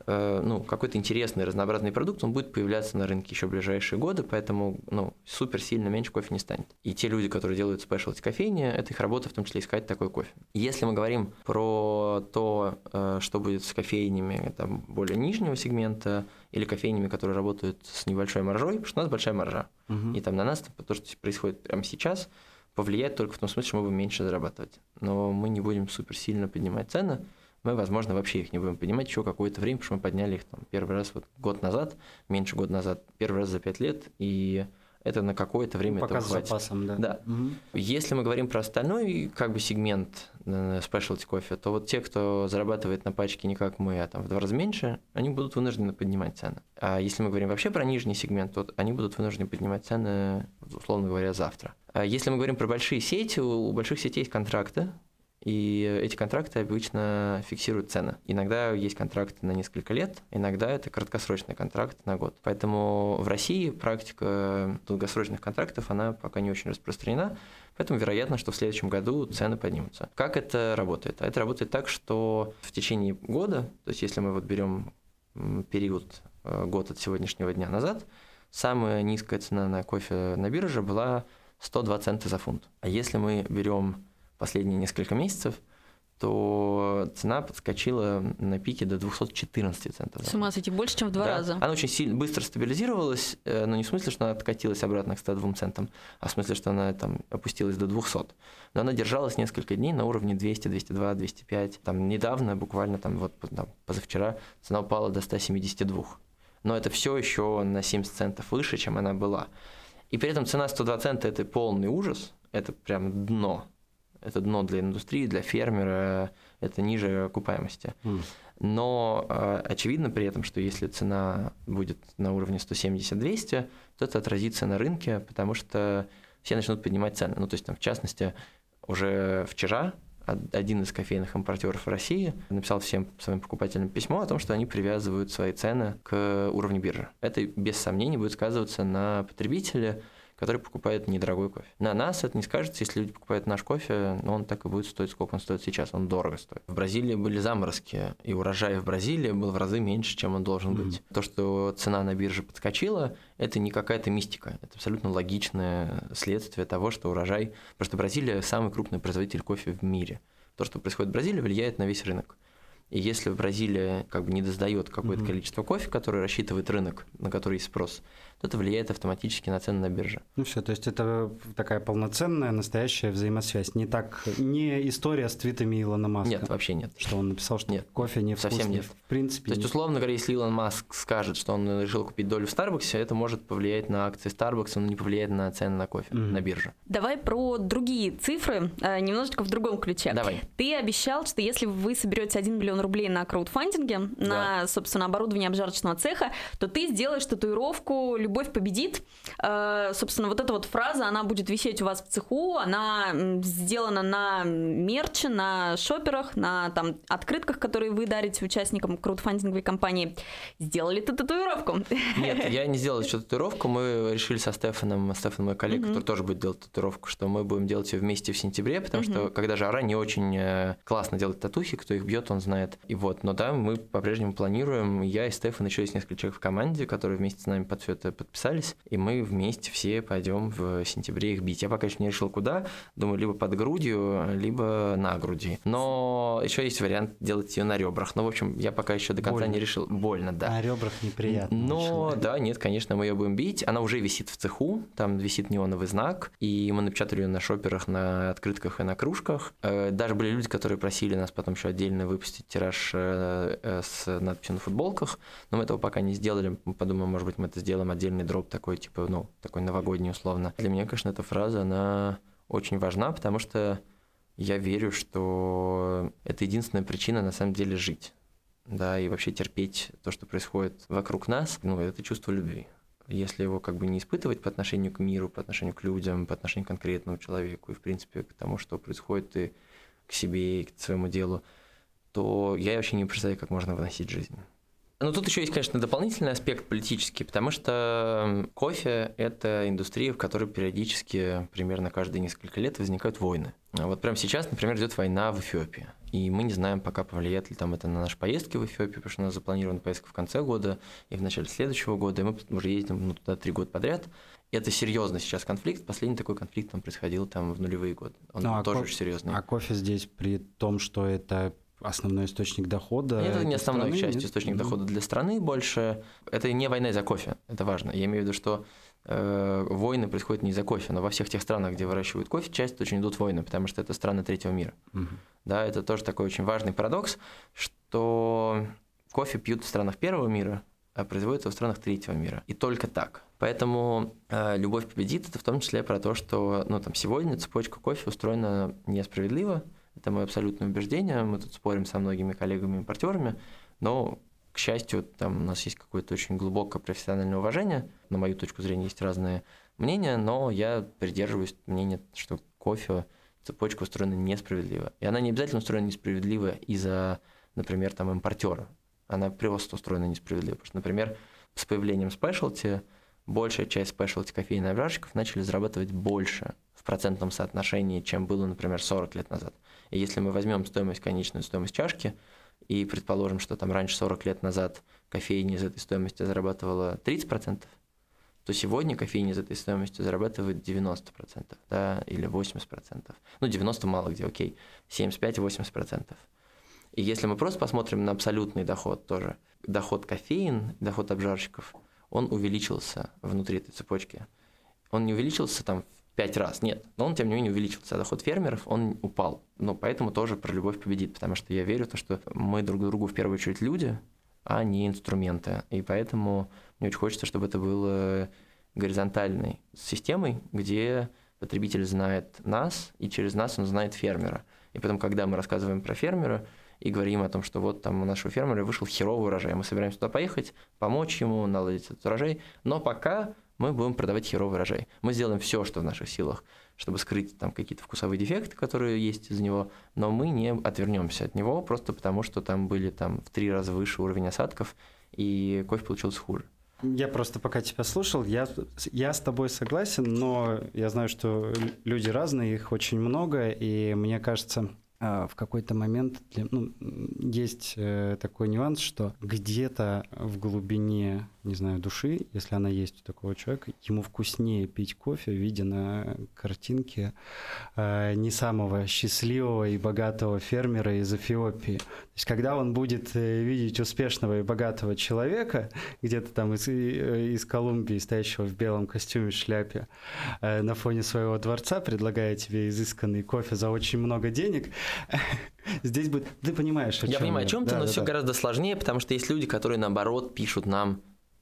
Э, ну, какой-то интересный, разнообразный продукт, он будет появляться на рынке еще в ближайшие годы, поэтому ну, супер сильно меньше кофе не станет. И те люди, которые делают спешлти кофейни, это их работа в том числе искать такой кофе. Если мы говорим про то, э, что будет с кофейнями там, более нижнего сегмента или кофейнями, которые работают с небольшой маржой, потому что у нас большая маржа. Угу. И там на нас то, что происходит прямо сейчас, повлияет только в том смысле, что мы будем меньше зарабатывать. Но мы не будем супер сильно поднимать цены, мы, возможно, вообще их не будем поднимать еще какое-то время, потому что мы подняли их там первый раз вот год назад, меньше года назад, первый раз за пять лет, и это на какое-то время ну, Пока этого с запасом, да. Да. Угу. Если мы говорим про остальной как бы сегмент э, specialty кофе, то вот те, кто зарабатывает на пачке не как мы, а там в два раза меньше, они будут вынуждены поднимать цены. А если мы говорим вообще про нижний сегмент, то они будут вынуждены поднимать цены, условно говоря, завтра. А если мы говорим про большие сети, у больших сетей есть контракты, и эти контракты обычно фиксируют цены. Иногда есть контракты на несколько лет, иногда это краткосрочный контракт на год. Поэтому в России практика долгосрочных контрактов, она пока не очень распространена, поэтому вероятно, что в следующем году цены поднимутся. Как это работает? А это работает так, что в течение года, то есть если мы вот берем период э, год от сегодняшнего дня назад, самая низкая цена на кофе на бирже была 102 цента за фунт. А если мы берем последние несколько месяцев, то цена подскочила на пике до 214 центов. С ума сойти, больше, чем в два да. раза. Она очень сильно быстро стабилизировалась, э, но не в смысле, что она откатилась обратно к 102 центам, а в смысле, что она там опустилась до 200. Но она держалась несколько дней на уровне 200, 202, 205. Там недавно, буквально там вот там, позавчера, цена упала до 172. Но это все еще на 70 центов выше, чем она была. И при этом цена 102 цента – это полный ужас, это прям дно. Это дно для индустрии, для фермера, это ниже окупаемости. Mm. Но э, очевидно при этом, что если цена будет на уровне 170-200, то это отразится на рынке, потому что все начнут поднимать цены. Ну, то есть, там, в частности, уже вчера один из кофейных импортеров России написал всем своим покупателям письмо о том, что они привязывают свои цены к уровню биржи. Это без сомнений будет сказываться на потребителе, который покупает недорогой кофе. На нас это не скажется, если люди покупают наш кофе, но он так и будет стоить, сколько он стоит сейчас, он дорого стоит. В Бразилии были заморозки, и урожай в Бразилии был в разы меньше, чем он должен быть. Mm-hmm. То, что цена на бирже подскочила, это не какая-то мистика, это абсолютно логичное следствие того, что урожай... Просто Бразилия самый крупный производитель кофе в мире. То, что происходит в Бразилии, влияет на весь рынок. И если Бразилия как бы не доздает какое-то mm-hmm. количество кофе, которое рассчитывает рынок, на который есть спрос, то это влияет автоматически на цены на бирже. Ну все, то есть это такая полноценная, настоящая взаимосвязь. Не так, не история с твитами Илона Маска. Нет, вообще нет. Что он написал, что нет, кофе не вкусный. Совсем нет. В принципе. То есть, условно говоря, если Илон Маск скажет, что он решил купить долю в Старбаксе, это может повлиять на акции Старбакса, но не повлияет на цены на кофе mm-hmm. на бирже. Давай про другие цифры, э, немножечко в другом ключе. Давай. Ты обещал, что если вы соберете 1 миллион рублей на краудфандинге, да. на, собственно, оборудование обжарочного цеха, то ты сделаешь татуировку «Любовь победит», Э, собственно, вот эта вот фраза, она будет висеть у вас в цеху, она сделана на мерче, на шоперах, на там открытках, которые вы дарите участникам краудфандинговой компании. Сделали ты татуировку? Нет, я не сделал еще татуировку. Мы решили со Стефаном, Стефан мой коллега, который тоже будет делать татуировку, что мы будем делать ее вместе в сентябре, потому что когда жара, не очень э, классно делать татухи, кто их бьет, он знает. И вот, но да, мы по-прежнему планируем. Я и Стефан, еще есть несколько человек в команде, которые вместе с нами под все это подписались, и мы вместе все пойдем в сентябре их бить. Я пока еще не решил, куда. Думаю, либо под грудью, либо на груди. Но еще есть вариант делать ее на ребрах. Но, в общем, я пока еще до конца Больно. не решил. Больно, да. На ребрах неприятно. Но, очень. да, нет, конечно, мы ее будем бить. Она уже висит в цеху, там висит неоновый знак, и мы напечатали ее на шоперах, на открытках и на кружках. Э, даже были люди, которые просили нас потом еще отдельно выпустить тираж э, э, с надписью на футболках, но мы этого пока не сделали. Мы подумаем, может быть, мы это сделаем отдельный дроп такой, типа ну, такой новогодний условно. Для меня, конечно, эта фраза, она очень важна, потому что я верю, что это единственная причина на самом деле жить. Да, и вообще терпеть то, что происходит вокруг нас, ну, это чувство любви. Если его как бы не испытывать по отношению к миру, по отношению к людям, по отношению к конкретному человеку и, в принципе, к тому, что происходит и к себе, и к своему делу, то я вообще не представляю, как можно выносить жизнь. Но тут еще есть, конечно, дополнительный аспект политический, потому что кофе – это индустрия, в которой периодически, примерно каждые несколько лет, возникают войны. А вот прямо сейчас, например, идет война в Эфиопии. И мы не знаем пока, повлияет ли там это на наши поездки в Эфиопию, потому что у нас запланирована поездка в конце года и в начале следующего года, и мы уже ездим ну, туда три года подряд. И это серьезный сейчас конфликт. Последний такой конфликт там происходил там в нулевые годы. Он ну, а тоже ко... очень серьезный. А кофе здесь при том, что это основной источник дохода. Это не основной, страны, к счастью, источник нет? дохода для страны больше. Это не война из-за кофе, это важно. Я имею в виду, что э, войны происходят не из-за кофе, но во всех тех странах, где выращивают кофе, часть очень идут войны, потому что это страны третьего мира. Угу. Да, это тоже такой очень важный парадокс, что кофе пьют в странах первого мира, а производится в странах третьего мира. И только так. Поэтому э, любовь победит это в том числе про то, что ну, там, сегодня цепочка кофе устроена несправедливо, это мое абсолютное убеждение. Мы тут спорим со многими коллегами-импортерами, но, к счастью, там у нас есть какое-то очень глубокое профессиональное уважение. На мою точку зрения есть разные мнения, но я придерживаюсь мнения, что кофе цепочка устроена несправедливо. И она не обязательно устроена несправедливо из-за, например, там импортера. Она просто устроена несправедливо. Потому что, например, с появлением спешлти большая часть спешлти кофейных обжарщиков начали зарабатывать больше в процентном соотношении, чем было, например, 40 лет назад. И если мы возьмем стоимость, конечную стоимость чашки, и предположим, что там раньше 40 лет назад кофейня из этой стоимости зарабатывала 30%, то сегодня кофейня из этой стоимости зарабатывает 90%, да, или 80%. Ну, 90 мало где, окей, 75-80%. И если мы просто посмотрим на абсолютный доход тоже, доход кофеин, доход обжарщиков, он увеличился внутри этой цепочки. Он не увеличился там пять раз, нет. Но он, тем не менее, увеличился. А доход фермеров, он упал. Но поэтому тоже про любовь победит, потому что я верю в то, что мы друг другу в первую очередь люди, а не инструменты. И поэтому мне очень хочется, чтобы это было горизонтальной системой, где потребитель знает нас, и через нас он знает фермера. И потом, когда мы рассказываем про фермера и говорим о том, что вот там у нашего фермера вышел херовый урожай, мы собираемся туда поехать, помочь ему наладить этот урожай, но пока мы будем продавать херовый урожай. Мы сделаем все, что в наших силах, чтобы скрыть там какие-то вкусовые дефекты, которые есть из него, но мы не отвернемся от него просто потому, что там были там в три раза выше уровень осадков, и кофе получился хуже. Я просто пока тебя слушал, я, я с тобой согласен, но я знаю, что люди разные, их очень много, и мне кажется, в какой-то момент для, ну, есть э, такой нюанс, что где-то в глубине не знаю, души, если она есть у такого человека, ему вкуснее пить кофе, видя на картинке э, не самого счастливого и богатого фермера из Эфиопии. То есть, когда он будет э, видеть успешного и богатого человека, где-то там из, из Колумбии, стоящего в белом костюме, шляпе, на фоне своего дворца, предлагая тебе изысканный кофе за очень много денег, здесь будет... Ты понимаешь, о чем я понимаю, о чем ты, да, но да, все да. гораздо сложнее, потому что есть люди, которые, наоборот, пишут нам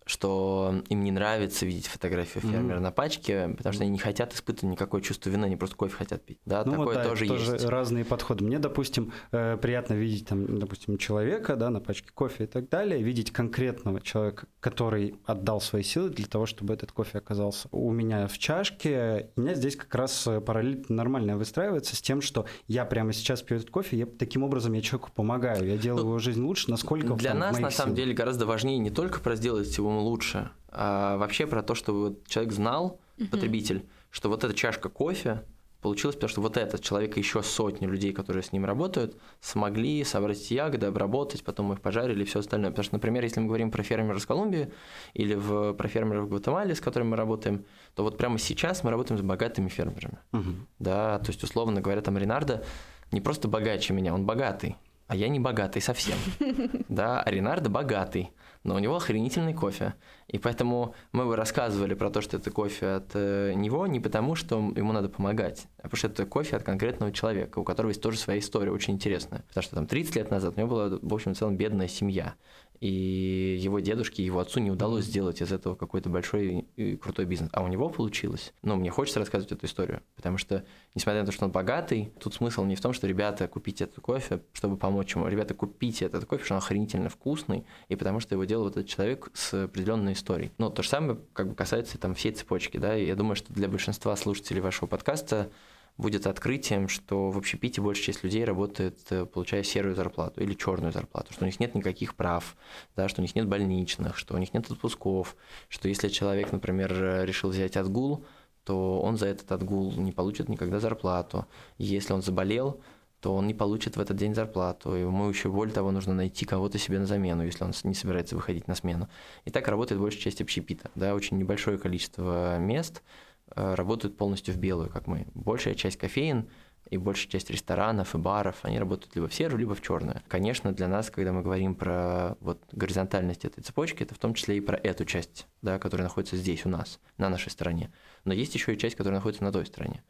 что им не нравится видеть фотографию фермера mm-hmm. на пачке, потому что они не хотят испытывать никакое чувство вины, они просто кофе хотят пить. Да, ну, такое вот, да, тоже, тоже есть. разные подходы. Мне, допустим, э, приятно видеть, там, допустим, человека да, на пачке кофе и так далее, видеть конкретного человека, который отдал свои силы для того, чтобы этот кофе оказался у меня в чашке. У меня здесь как раз параллель нормально выстраивается с тем, что я прямо сейчас пью этот кофе, я таким образом я человеку помогаю, я делаю ну, его жизнь лучше, насколько Для нас, на самом деле, гораздо важнее не только про сделать его лучше, а вообще про то, чтобы человек знал, uh-huh. потребитель, что вот эта чашка кофе получилась, потому что вот этот человек и еще сотни людей, которые с ним работают, смогли собрать ягоды, обработать, потом мы их пожарили и все остальное. Потому что, например, если мы говорим про фермера из Колумбии или в, про фермеров в Гватемале, с которыми мы работаем, то вот прямо сейчас мы работаем с богатыми фермерами. Uh-huh. Да, то есть, условно говоря, там Ренардо не просто богаче меня, он богатый, а я не богатый совсем. Да, а Ренардо богатый но у него охренительный кофе. И поэтому мы бы рассказывали про то, что это кофе от э, него не потому, что ему надо помогать, а потому что это кофе от конкретного человека, у которого есть тоже своя история очень интересная. Потому что там 30 лет назад у него была, в общем, в целом бедная семья и его дедушке, его отцу не удалось сделать из этого какой-то большой и крутой бизнес. А у него получилось. Но ну, мне хочется рассказывать эту историю, потому что, несмотря на то, что он богатый, тут смысл не в том, что, ребята, купите этот кофе, чтобы помочь ему. Ребята, купите этот кофе, что он охренительно вкусный, и потому что его делал вот этот человек с определенной историей. Ну, то же самое как бы касается там всей цепочки, да, и я думаю, что для большинства слушателей вашего подкаста будет открытием, что в общепите большая часть людей работает, э, получая серую зарплату или черную зарплату, что у них нет никаких прав, да, что у них нет больничных, что у них нет отпусков, что если человек, например, решил взять отгул, то он за этот отгул не получит никогда зарплату. Если он заболел, то он не получит в этот день зарплату. И ему еще более того нужно найти кого-то себе на замену, если он не собирается выходить на смену. И так работает большая часть общепита. Да, очень небольшое количество мест – работают полностью в белую, как мы. Большая часть кофеин и большая часть ресторанов и баров, они работают либо в серую, либо в черную. Конечно, для нас, когда мы говорим про вот горизонтальность этой цепочки, это в том числе и про эту часть, да, которая находится здесь у нас, на нашей стороне. Но есть еще и часть, которая находится на той стороне.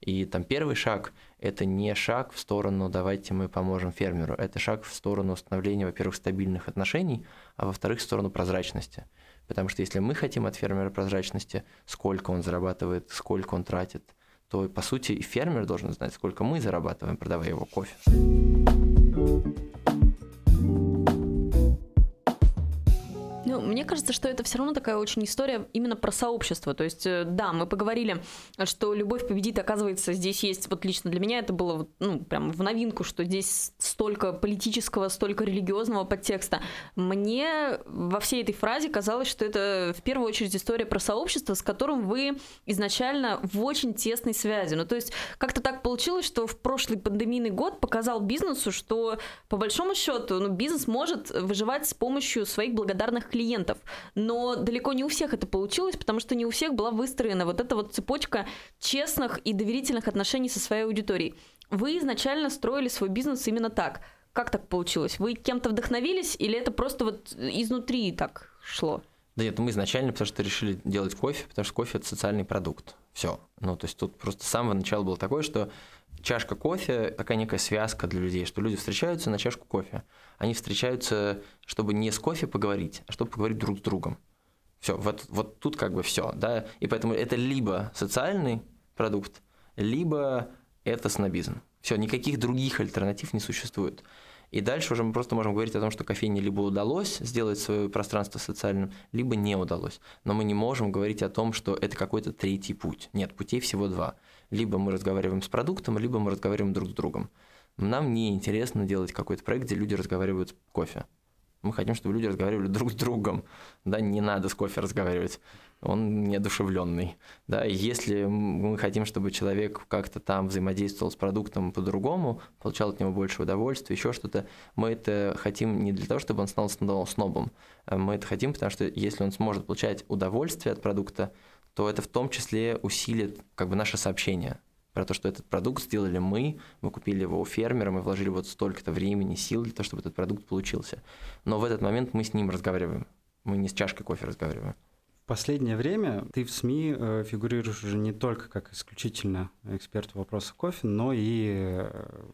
И там первый шаг – это не шаг в сторону «давайте мы поможем фермеру», это шаг в сторону установления, во-первых, стабильных отношений, а во-вторых, в сторону прозрачности. Потому что если мы хотим от фермера прозрачности, сколько он зарабатывает, сколько он тратит, то, по сути, и фермер должен знать, сколько мы зарабатываем, продавая его кофе. Мне кажется, что это все равно такая очень история именно про сообщество. То есть, э, да, мы поговорили, что любовь победит, оказывается, здесь есть, вот лично для меня это было, ну, прям в новинку, что здесь столько политического, столько религиозного подтекста. Мне во всей этой фразе казалось, что это в первую очередь история про сообщество, с которым вы изначально в очень тесной связи. Ну, то есть, как-то так получилось, что в прошлый пандемийный год показал бизнесу, что по большому счету, ну, бизнес может выживать с помощью своих благодарных клиентов клиентов. Но далеко не у всех это получилось, потому что не у всех была выстроена вот эта вот цепочка честных и доверительных отношений со своей аудиторией. Вы изначально строили свой бизнес именно так. Как так получилось? Вы кем-то вдохновились или это просто вот изнутри так шло? Да нет, мы изначально потому что решили делать кофе, потому что кофе – это социальный продукт. Все. Ну, то есть тут просто с самого начала было такое, что чашка кофе – такая некая связка для людей, что люди встречаются на чашку кофе. Они встречаются, чтобы не с кофе поговорить, а чтобы поговорить друг с другом. Все, вот, вот тут как бы все, да. И поэтому это либо социальный продукт, либо это снобизм. Все, никаких других альтернатив не существует. И дальше уже мы просто можем говорить о том, что кофейне либо удалось сделать свое пространство социальным, либо не удалось. Но мы не можем говорить о том, что это какой-то третий путь. Нет, путей всего два. Либо мы разговариваем с продуктом, либо мы разговариваем друг с другом. Нам не интересно делать какой-то проект, где люди разговаривают кофе. Мы хотим, чтобы люди разговаривали друг с другом. Да, не надо с кофе разговаривать. Он неодушевленный. Да, если мы хотим, чтобы человек как-то там взаимодействовал с продуктом по-другому, получал от него больше удовольствия, еще что-то, мы это хотим не для того, чтобы он стал снобом. Мы это хотим, потому что если он сможет получать удовольствие от продукта, то это в том числе усилит как бы наше сообщение про то, что этот продукт сделали мы, мы купили его у фермера, мы вложили вот столько-то времени, сил для того, чтобы этот продукт получился. Но в этот момент мы с ним разговариваем, мы не с чашкой кофе разговариваем. В последнее время ты в СМИ э, фигурируешь уже не только как исключительно эксперт в вопросах кофе, но и э,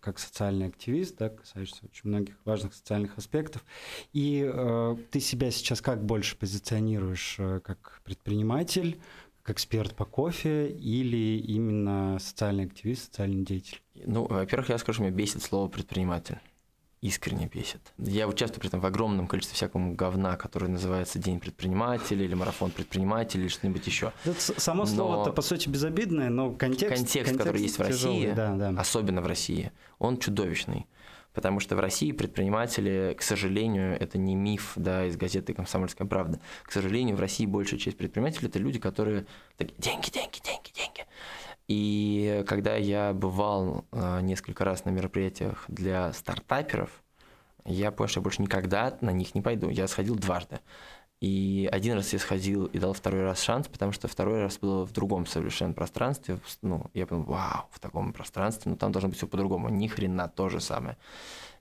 как социальный активист, да, касаешься очень многих важных социальных аспектов. И э, ты себя сейчас как больше позиционируешь э, как предприниматель, эксперт по кофе или именно социальный активист, социальный деятель? Ну, во-первых, я скажу, меня бесит слово предприниматель. Искренне бесит. Я участвую при этом в огромном количестве всякого говна, который называется День предпринимателя или марафон предпринимателя или что-нибудь еще. Это само слово-то, по сути, безобидное, но контекст... Контекст, контекст который есть в России, да, да. особенно в России, он чудовищный. Потому что в России предприниматели, к сожалению, это не миф да, из газеты «Комсомольская правда». К сожалению, в России большая часть предпринимателей – это люди, которые такие «деньги, деньги, деньги, деньги». И когда я бывал э, несколько раз на мероприятиях для стартаперов, я понял, что я больше никогда на них не пойду. Я сходил дважды. И один раз я сходил и дал второй раз шанс, потому что второй раз было в другом совершенно пространстве. Ну, я подумал, вау, в таком пространстве, ну там должно быть все по-другому. Ни хрена то же самое.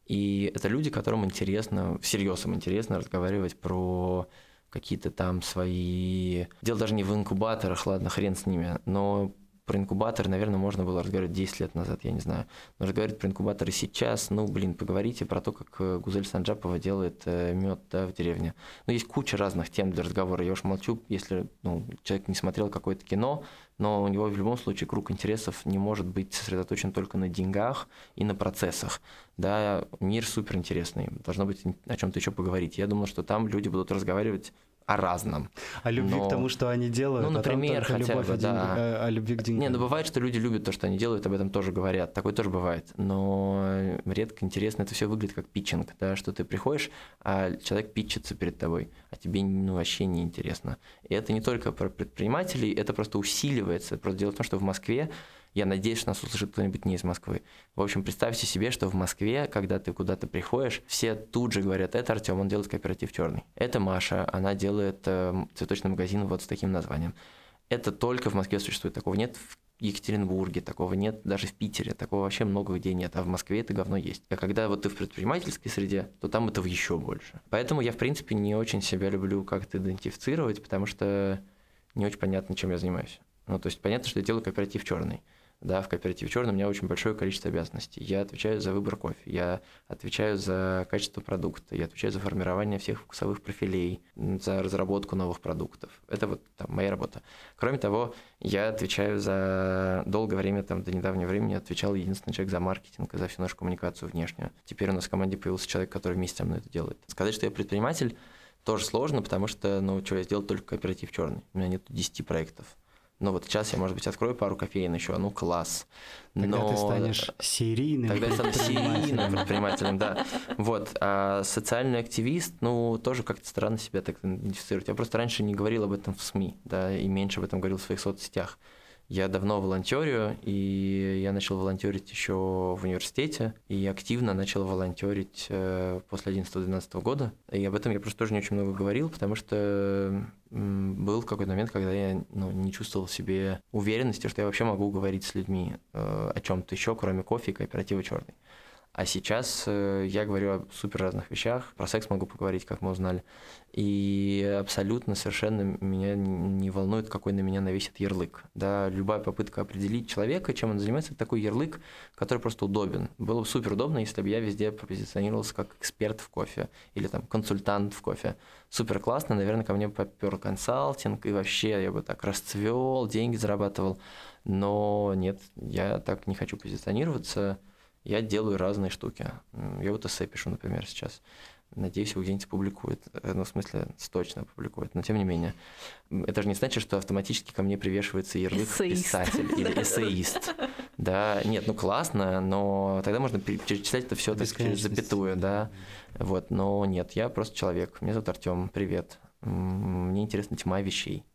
И это люди, которым интересно, всерьез им интересно разговаривать про какие-то там свои... Дело даже не в инкубаторах, ладно, хрен с ними, но про инкубатор, наверное, можно было разговаривать 10 лет назад, я не знаю. Но разговаривать про инкубаторы сейчас, ну, блин, поговорите про то, как э, Гузель Санджапова делает э, мед да, в деревне. Ну, есть куча разных тем для разговора. Я уж молчу, если ну, человек не смотрел какое-то кино, но у него в любом случае круг интересов не может быть сосредоточен только на деньгах и на процессах. Да, мир супер интересный, должно быть о чем-то еще поговорить. Я думал, что там люди будут разговаривать о разном. О любви но... к тому, что они делают. Ну, например, а хотя бы, да. Деньги, о, о любви к деньгам. Не, ну бывает, что люди любят то, что они делают, об этом тоже говорят. Такое тоже бывает. Но редко интересно, это все выглядит как питчинг, да, что ты приходишь, а человек питчится перед тобой, а тебе ну, вообще не интересно. И это не только про предпринимателей, это просто усиливается. Просто дело в том, что в Москве я надеюсь, что нас услышит кто-нибудь не из Москвы. В общем, представьте себе, что в Москве, когда ты куда-то приходишь, все тут же говорят, это Артем, он делает кооператив черный. Это Маша, она делает э, цветочный магазин вот с таким названием. Это только в Москве существует, такого нет в Екатеринбурге, такого нет даже в Питере, такого вообще много где нет, а в Москве это говно есть. А когда вот ты в предпринимательской среде, то там этого еще больше. Поэтому я, в принципе, не очень себя люблю как-то идентифицировать, потому что не очень понятно, чем я занимаюсь. Ну, то есть понятно, что я делаю кооператив черный да, в кооперативе черный у меня очень большое количество обязанностей. Я отвечаю за выбор кофе, я отвечаю за качество продукта, я отвечаю за формирование всех вкусовых профилей, за разработку новых продуктов. Это вот там, моя работа. Кроме того, я отвечаю за долгое время, там, до недавнего времени отвечал единственный человек за маркетинг за всю нашу коммуникацию внешнюю. Теперь у нас в команде появился человек, который вместе со мной это делает. Сказать, что я предприниматель, тоже сложно, потому что, ну, что я сделал только кооператив черный. У меня нет 10 проектов. Ну вот сейчас я, может быть, открою пару кофеин еще, ну класс. Тогда Но... ты станешь серийным Тогда я стану серийным предпринимателем, да. Вот. А социальный активист, ну, тоже как-то странно себя так идентифицировать. Я просто раньше не говорил об этом в СМИ, да, и меньше об этом говорил в своих соцсетях. Я давно волонтерю, и я начал волонтерить еще в университете, и активно начал волонтерить э, после 11-12 года. И об этом я просто тоже не очень много говорил, потому что был какой-то момент, когда я ну, не чувствовал в себе уверенности, что я вообще могу говорить с людьми э, о чем-то еще, кроме кофе и кооператива черный. А сейчас э, я говорю о супер разных вещах. Про секс могу поговорить, как мы узнали. И абсолютно совершенно меня не волнует, какой на меня навесит ярлык. Да, любая попытка определить человека, чем он занимается, это такой ярлык, который просто удобен. Было бы супер удобно, если бы я везде позиционировался как эксперт в кофе или там консультант в кофе. Супер классно, наверное, ко мне попер консалтинг, и вообще я бы так расцвел, деньги зарабатывал. Но нет, я так не хочу позиционироваться. Я делаю разные штуки. Я вот эссе пишу, например, сейчас. Надеюсь, его где-нибудь публикует. Э, ну, в смысле, точно публикует. Но тем не менее. Это же не значит, что автоматически ко мне привешивается ярлык эссеист. писатель или эссеист. Да, нет, ну классно, но тогда можно перечислять это все так через запятую, да. Вот, но нет, я просто человек. Меня зовут Артем. Привет. Мне интересна тьма вещей.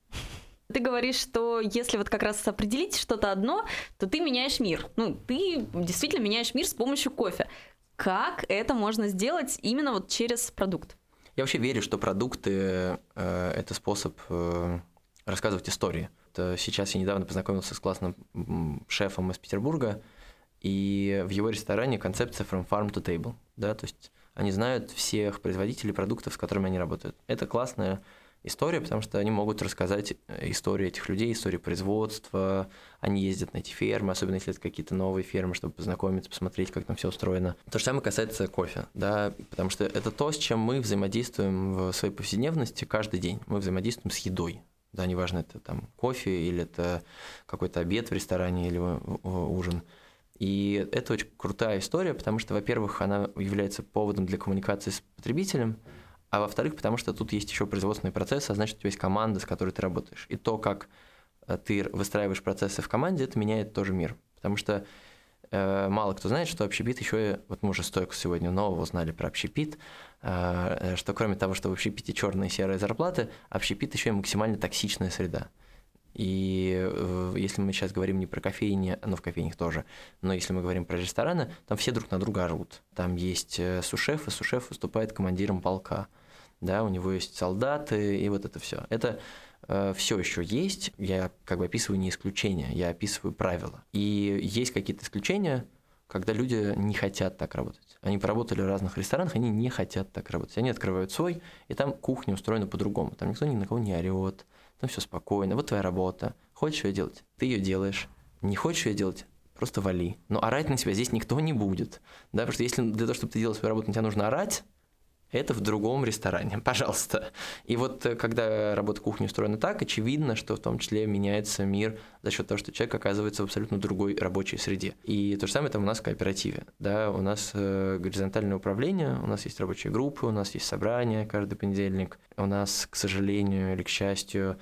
Ты говоришь, что если вот как раз определить что-то одно, то ты меняешь мир. Ну, ты действительно меняешь мир с помощью кофе. Как это можно сделать именно вот через продукт? Я вообще верю, что продукты э, это способ э, рассказывать истории. Это сейчас я недавно познакомился с классным шефом из Петербурга, и в его ресторане концепция from farm to table, да, то есть они знают всех производителей продуктов, с которыми они работают. Это классная история, потому что они могут рассказать э, историю этих людей, историю производства, они ездят на эти фермы, особенно если это какие-то новые фермы, чтобы познакомиться, посмотреть, как там все устроено. То же самое касается кофе, да, потому что это то, с чем мы взаимодействуем в своей повседневности каждый день. Мы взаимодействуем с едой, да, неважно, это там кофе или это какой-то обед в ресторане или ужин. И это очень крутая история, потому что, во-первых, она является поводом для коммуникации с потребителем, а во-вторых, потому что тут есть еще производственный процесс, а значит, у тебя есть команда, с которой ты работаешь. И то, как э, ты выстраиваешь процессы в команде, это меняет тоже мир. Потому что э, мало кто знает, что общепит еще, вот мы уже столько сегодня нового узнали про общепит, э, что кроме того, что в общепите черные и серые зарплаты, общепит еще и максимально токсичная среда. И э, если мы сейчас говорим не про кофейни, ну в кофейнях тоже, но если мы говорим про рестораны, там все друг на друга орут. Там есть э, сушеф, и сушеф выступает командиром полка да, у него есть солдаты и вот это все. Это э, все еще есть, я как бы описываю не исключения, я описываю правила. И есть какие-то исключения, когда люди не хотят так работать. Они поработали в разных ресторанах, они не хотят так работать. Они открывают свой, и там кухня устроена по-другому. Там никто ни на кого не орет, там все спокойно. Вот твоя работа. Хочешь ее делать? Ты ее делаешь. Не хочешь ее делать? Просто вали. Но орать на тебя здесь никто не будет. Да, потому что если для того, чтобы ты делал свою работу, на тебя нужно орать, это в другом ресторане, пожалуйста. И вот э, когда работа кухни устроена так, очевидно, что в том числе меняется мир за счет того, что человек оказывается в абсолютно другой рабочей среде. И то же самое там у нас в кооперативе. Да, у нас э, горизонтальное управление, у нас есть рабочие группы, у нас есть собрания каждый понедельник. У нас, к сожалению или к счастью,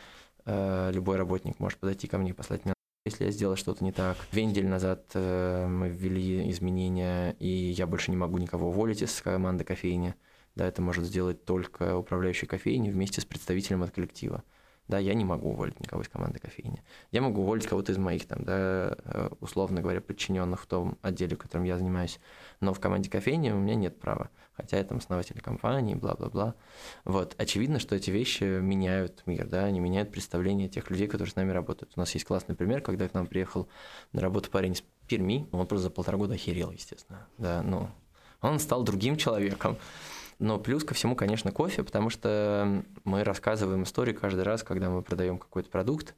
э, любой работник может подойти ко мне и послать мне если я сделал что-то не так. Две недели назад мы ввели изменения, и я больше не могу никого уволить из команды кофейни. Да, это может сделать только управляющий кофейни вместе с представителем от коллектива. Да, я не могу уволить никого из команды кофейни. Я могу уволить кого-то из моих, там, да, э, условно говоря, подчиненных в том отделе, которым я занимаюсь. Но в команде кофейни у меня нет права. Хотя я там основатель компании, бла-бла-бла. Вот. Очевидно, что эти вещи меняют мир, да, они меняют представление тех людей, которые с нами работают. У нас есть классный пример, когда к нам приехал на работу парень из Перми, он просто за полтора года охерел, естественно. Да, ну, он стал другим человеком. Но плюс ко всему, конечно, кофе, потому что мы рассказываем истории каждый раз, когда мы продаем какой-то продукт,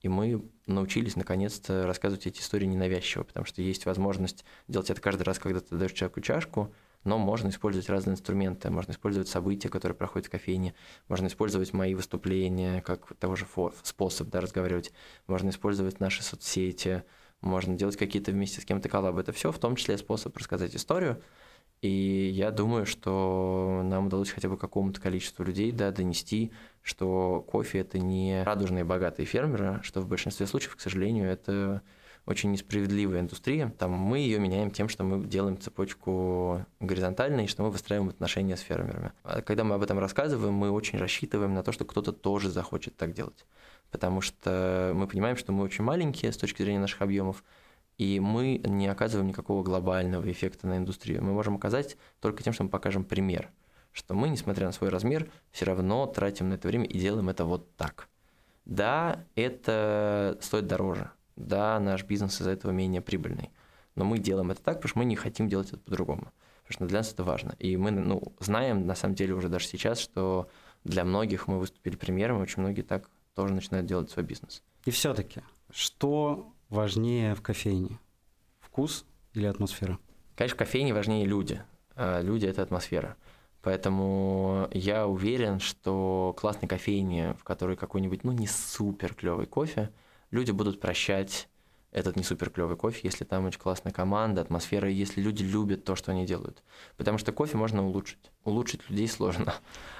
и мы научились наконец-то рассказывать эти истории ненавязчиво, потому что есть возможность делать это каждый раз, когда ты даешь человеку чашку, но можно использовать разные инструменты, можно использовать события, которые проходят в кофейне, можно использовать мои выступления как того же способ да, разговаривать, можно использовать наши соцсети, можно делать какие-то вместе с кем-то коллабы. Это все в том числе способ рассказать историю, и я думаю, что нам удалось хотя бы какому-то количеству людей да, донести, что кофе это не радужные богатые фермеры, что в большинстве случаев, к сожалению, это очень несправедливая индустрия. Там мы ее меняем тем, что мы делаем цепочку горизонтальной, и что мы выстраиваем отношения с фермерами. А когда мы об этом рассказываем, мы очень рассчитываем на то, что кто-то тоже захочет так делать. Потому что мы понимаем, что мы очень маленькие с точки зрения наших объемов, и мы не оказываем никакого глобального эффекта на индустрию. Мы можем оказать только тем, что мы покажем пример, что мы, несмотря на свой размер, все равно тратим на это время и делаем это вот так. Да, это стоит дороже. Да, наш бизнес из-за этого менее прибыльный. Но мы делаем это так, потому что мы не хотим делать это по-другому. Потому что для нас это важно. И мы ну, знаем, на самом деле, уже даже сейчас, что для многих мы выступили примером, и очень многие так тоже начинают делать свой бизнес. И все-таки, что важнее в кофейне? Вкус или атмосфера? Конечно, в кофейне важнее люди. А люди – это атмосфера. Поэтому я уверен, что классной кофейне, в которой какой-нибудь, ну, не супер клевый кофе, люди будут прощать этот не супер клевый кофе, если там очень классная команда, атмосфера, если люди любят то, что они делают. Потому что кофе можно улучшить. Улучшить людей сложно.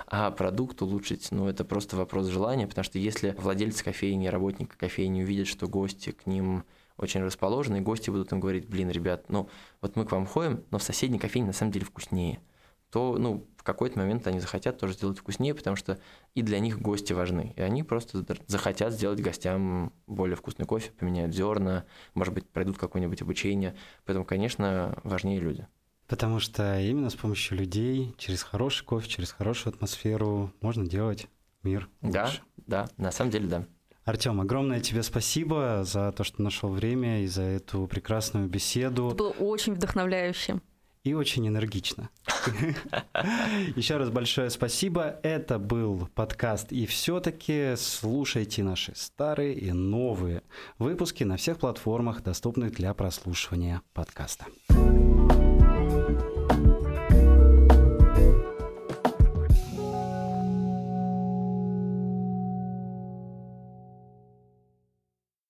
А продукт улучшить, ну, это просто вопрос желания, потому что если владелец кофейни, работник кофейни увидят, что гости к ним очень расположены, и гости будут им говорить, блин, ребят, ну, вот мы к вам ходим, но в соседней кофейне на самом деле вкуснее то ну, в какой-то момент они захотят тоже сделать вкуснее, потому что и для них гости важны. И они просто захотят сделать гостям более вкусный кофе, поменяют зерна, может быть, пройдут какое-нибудь обучение. Поэтому, конечно, важнее люди. Потому что именно с помощью людей, через хороший кофе, через хорошую атмосферу можно делать мир Да, лучше. да, на самом деле да. Артем, огромное тебе спасибо за то, что нашел время и за эту прекрасную беседу. Это было очень вдохновляюще и очень энергично. Еще раз большое спасибо. Это был подкаст. И все-таки слушайте наши старые и новые выпуски на всех платформах, доступных для прослушивания подкаста.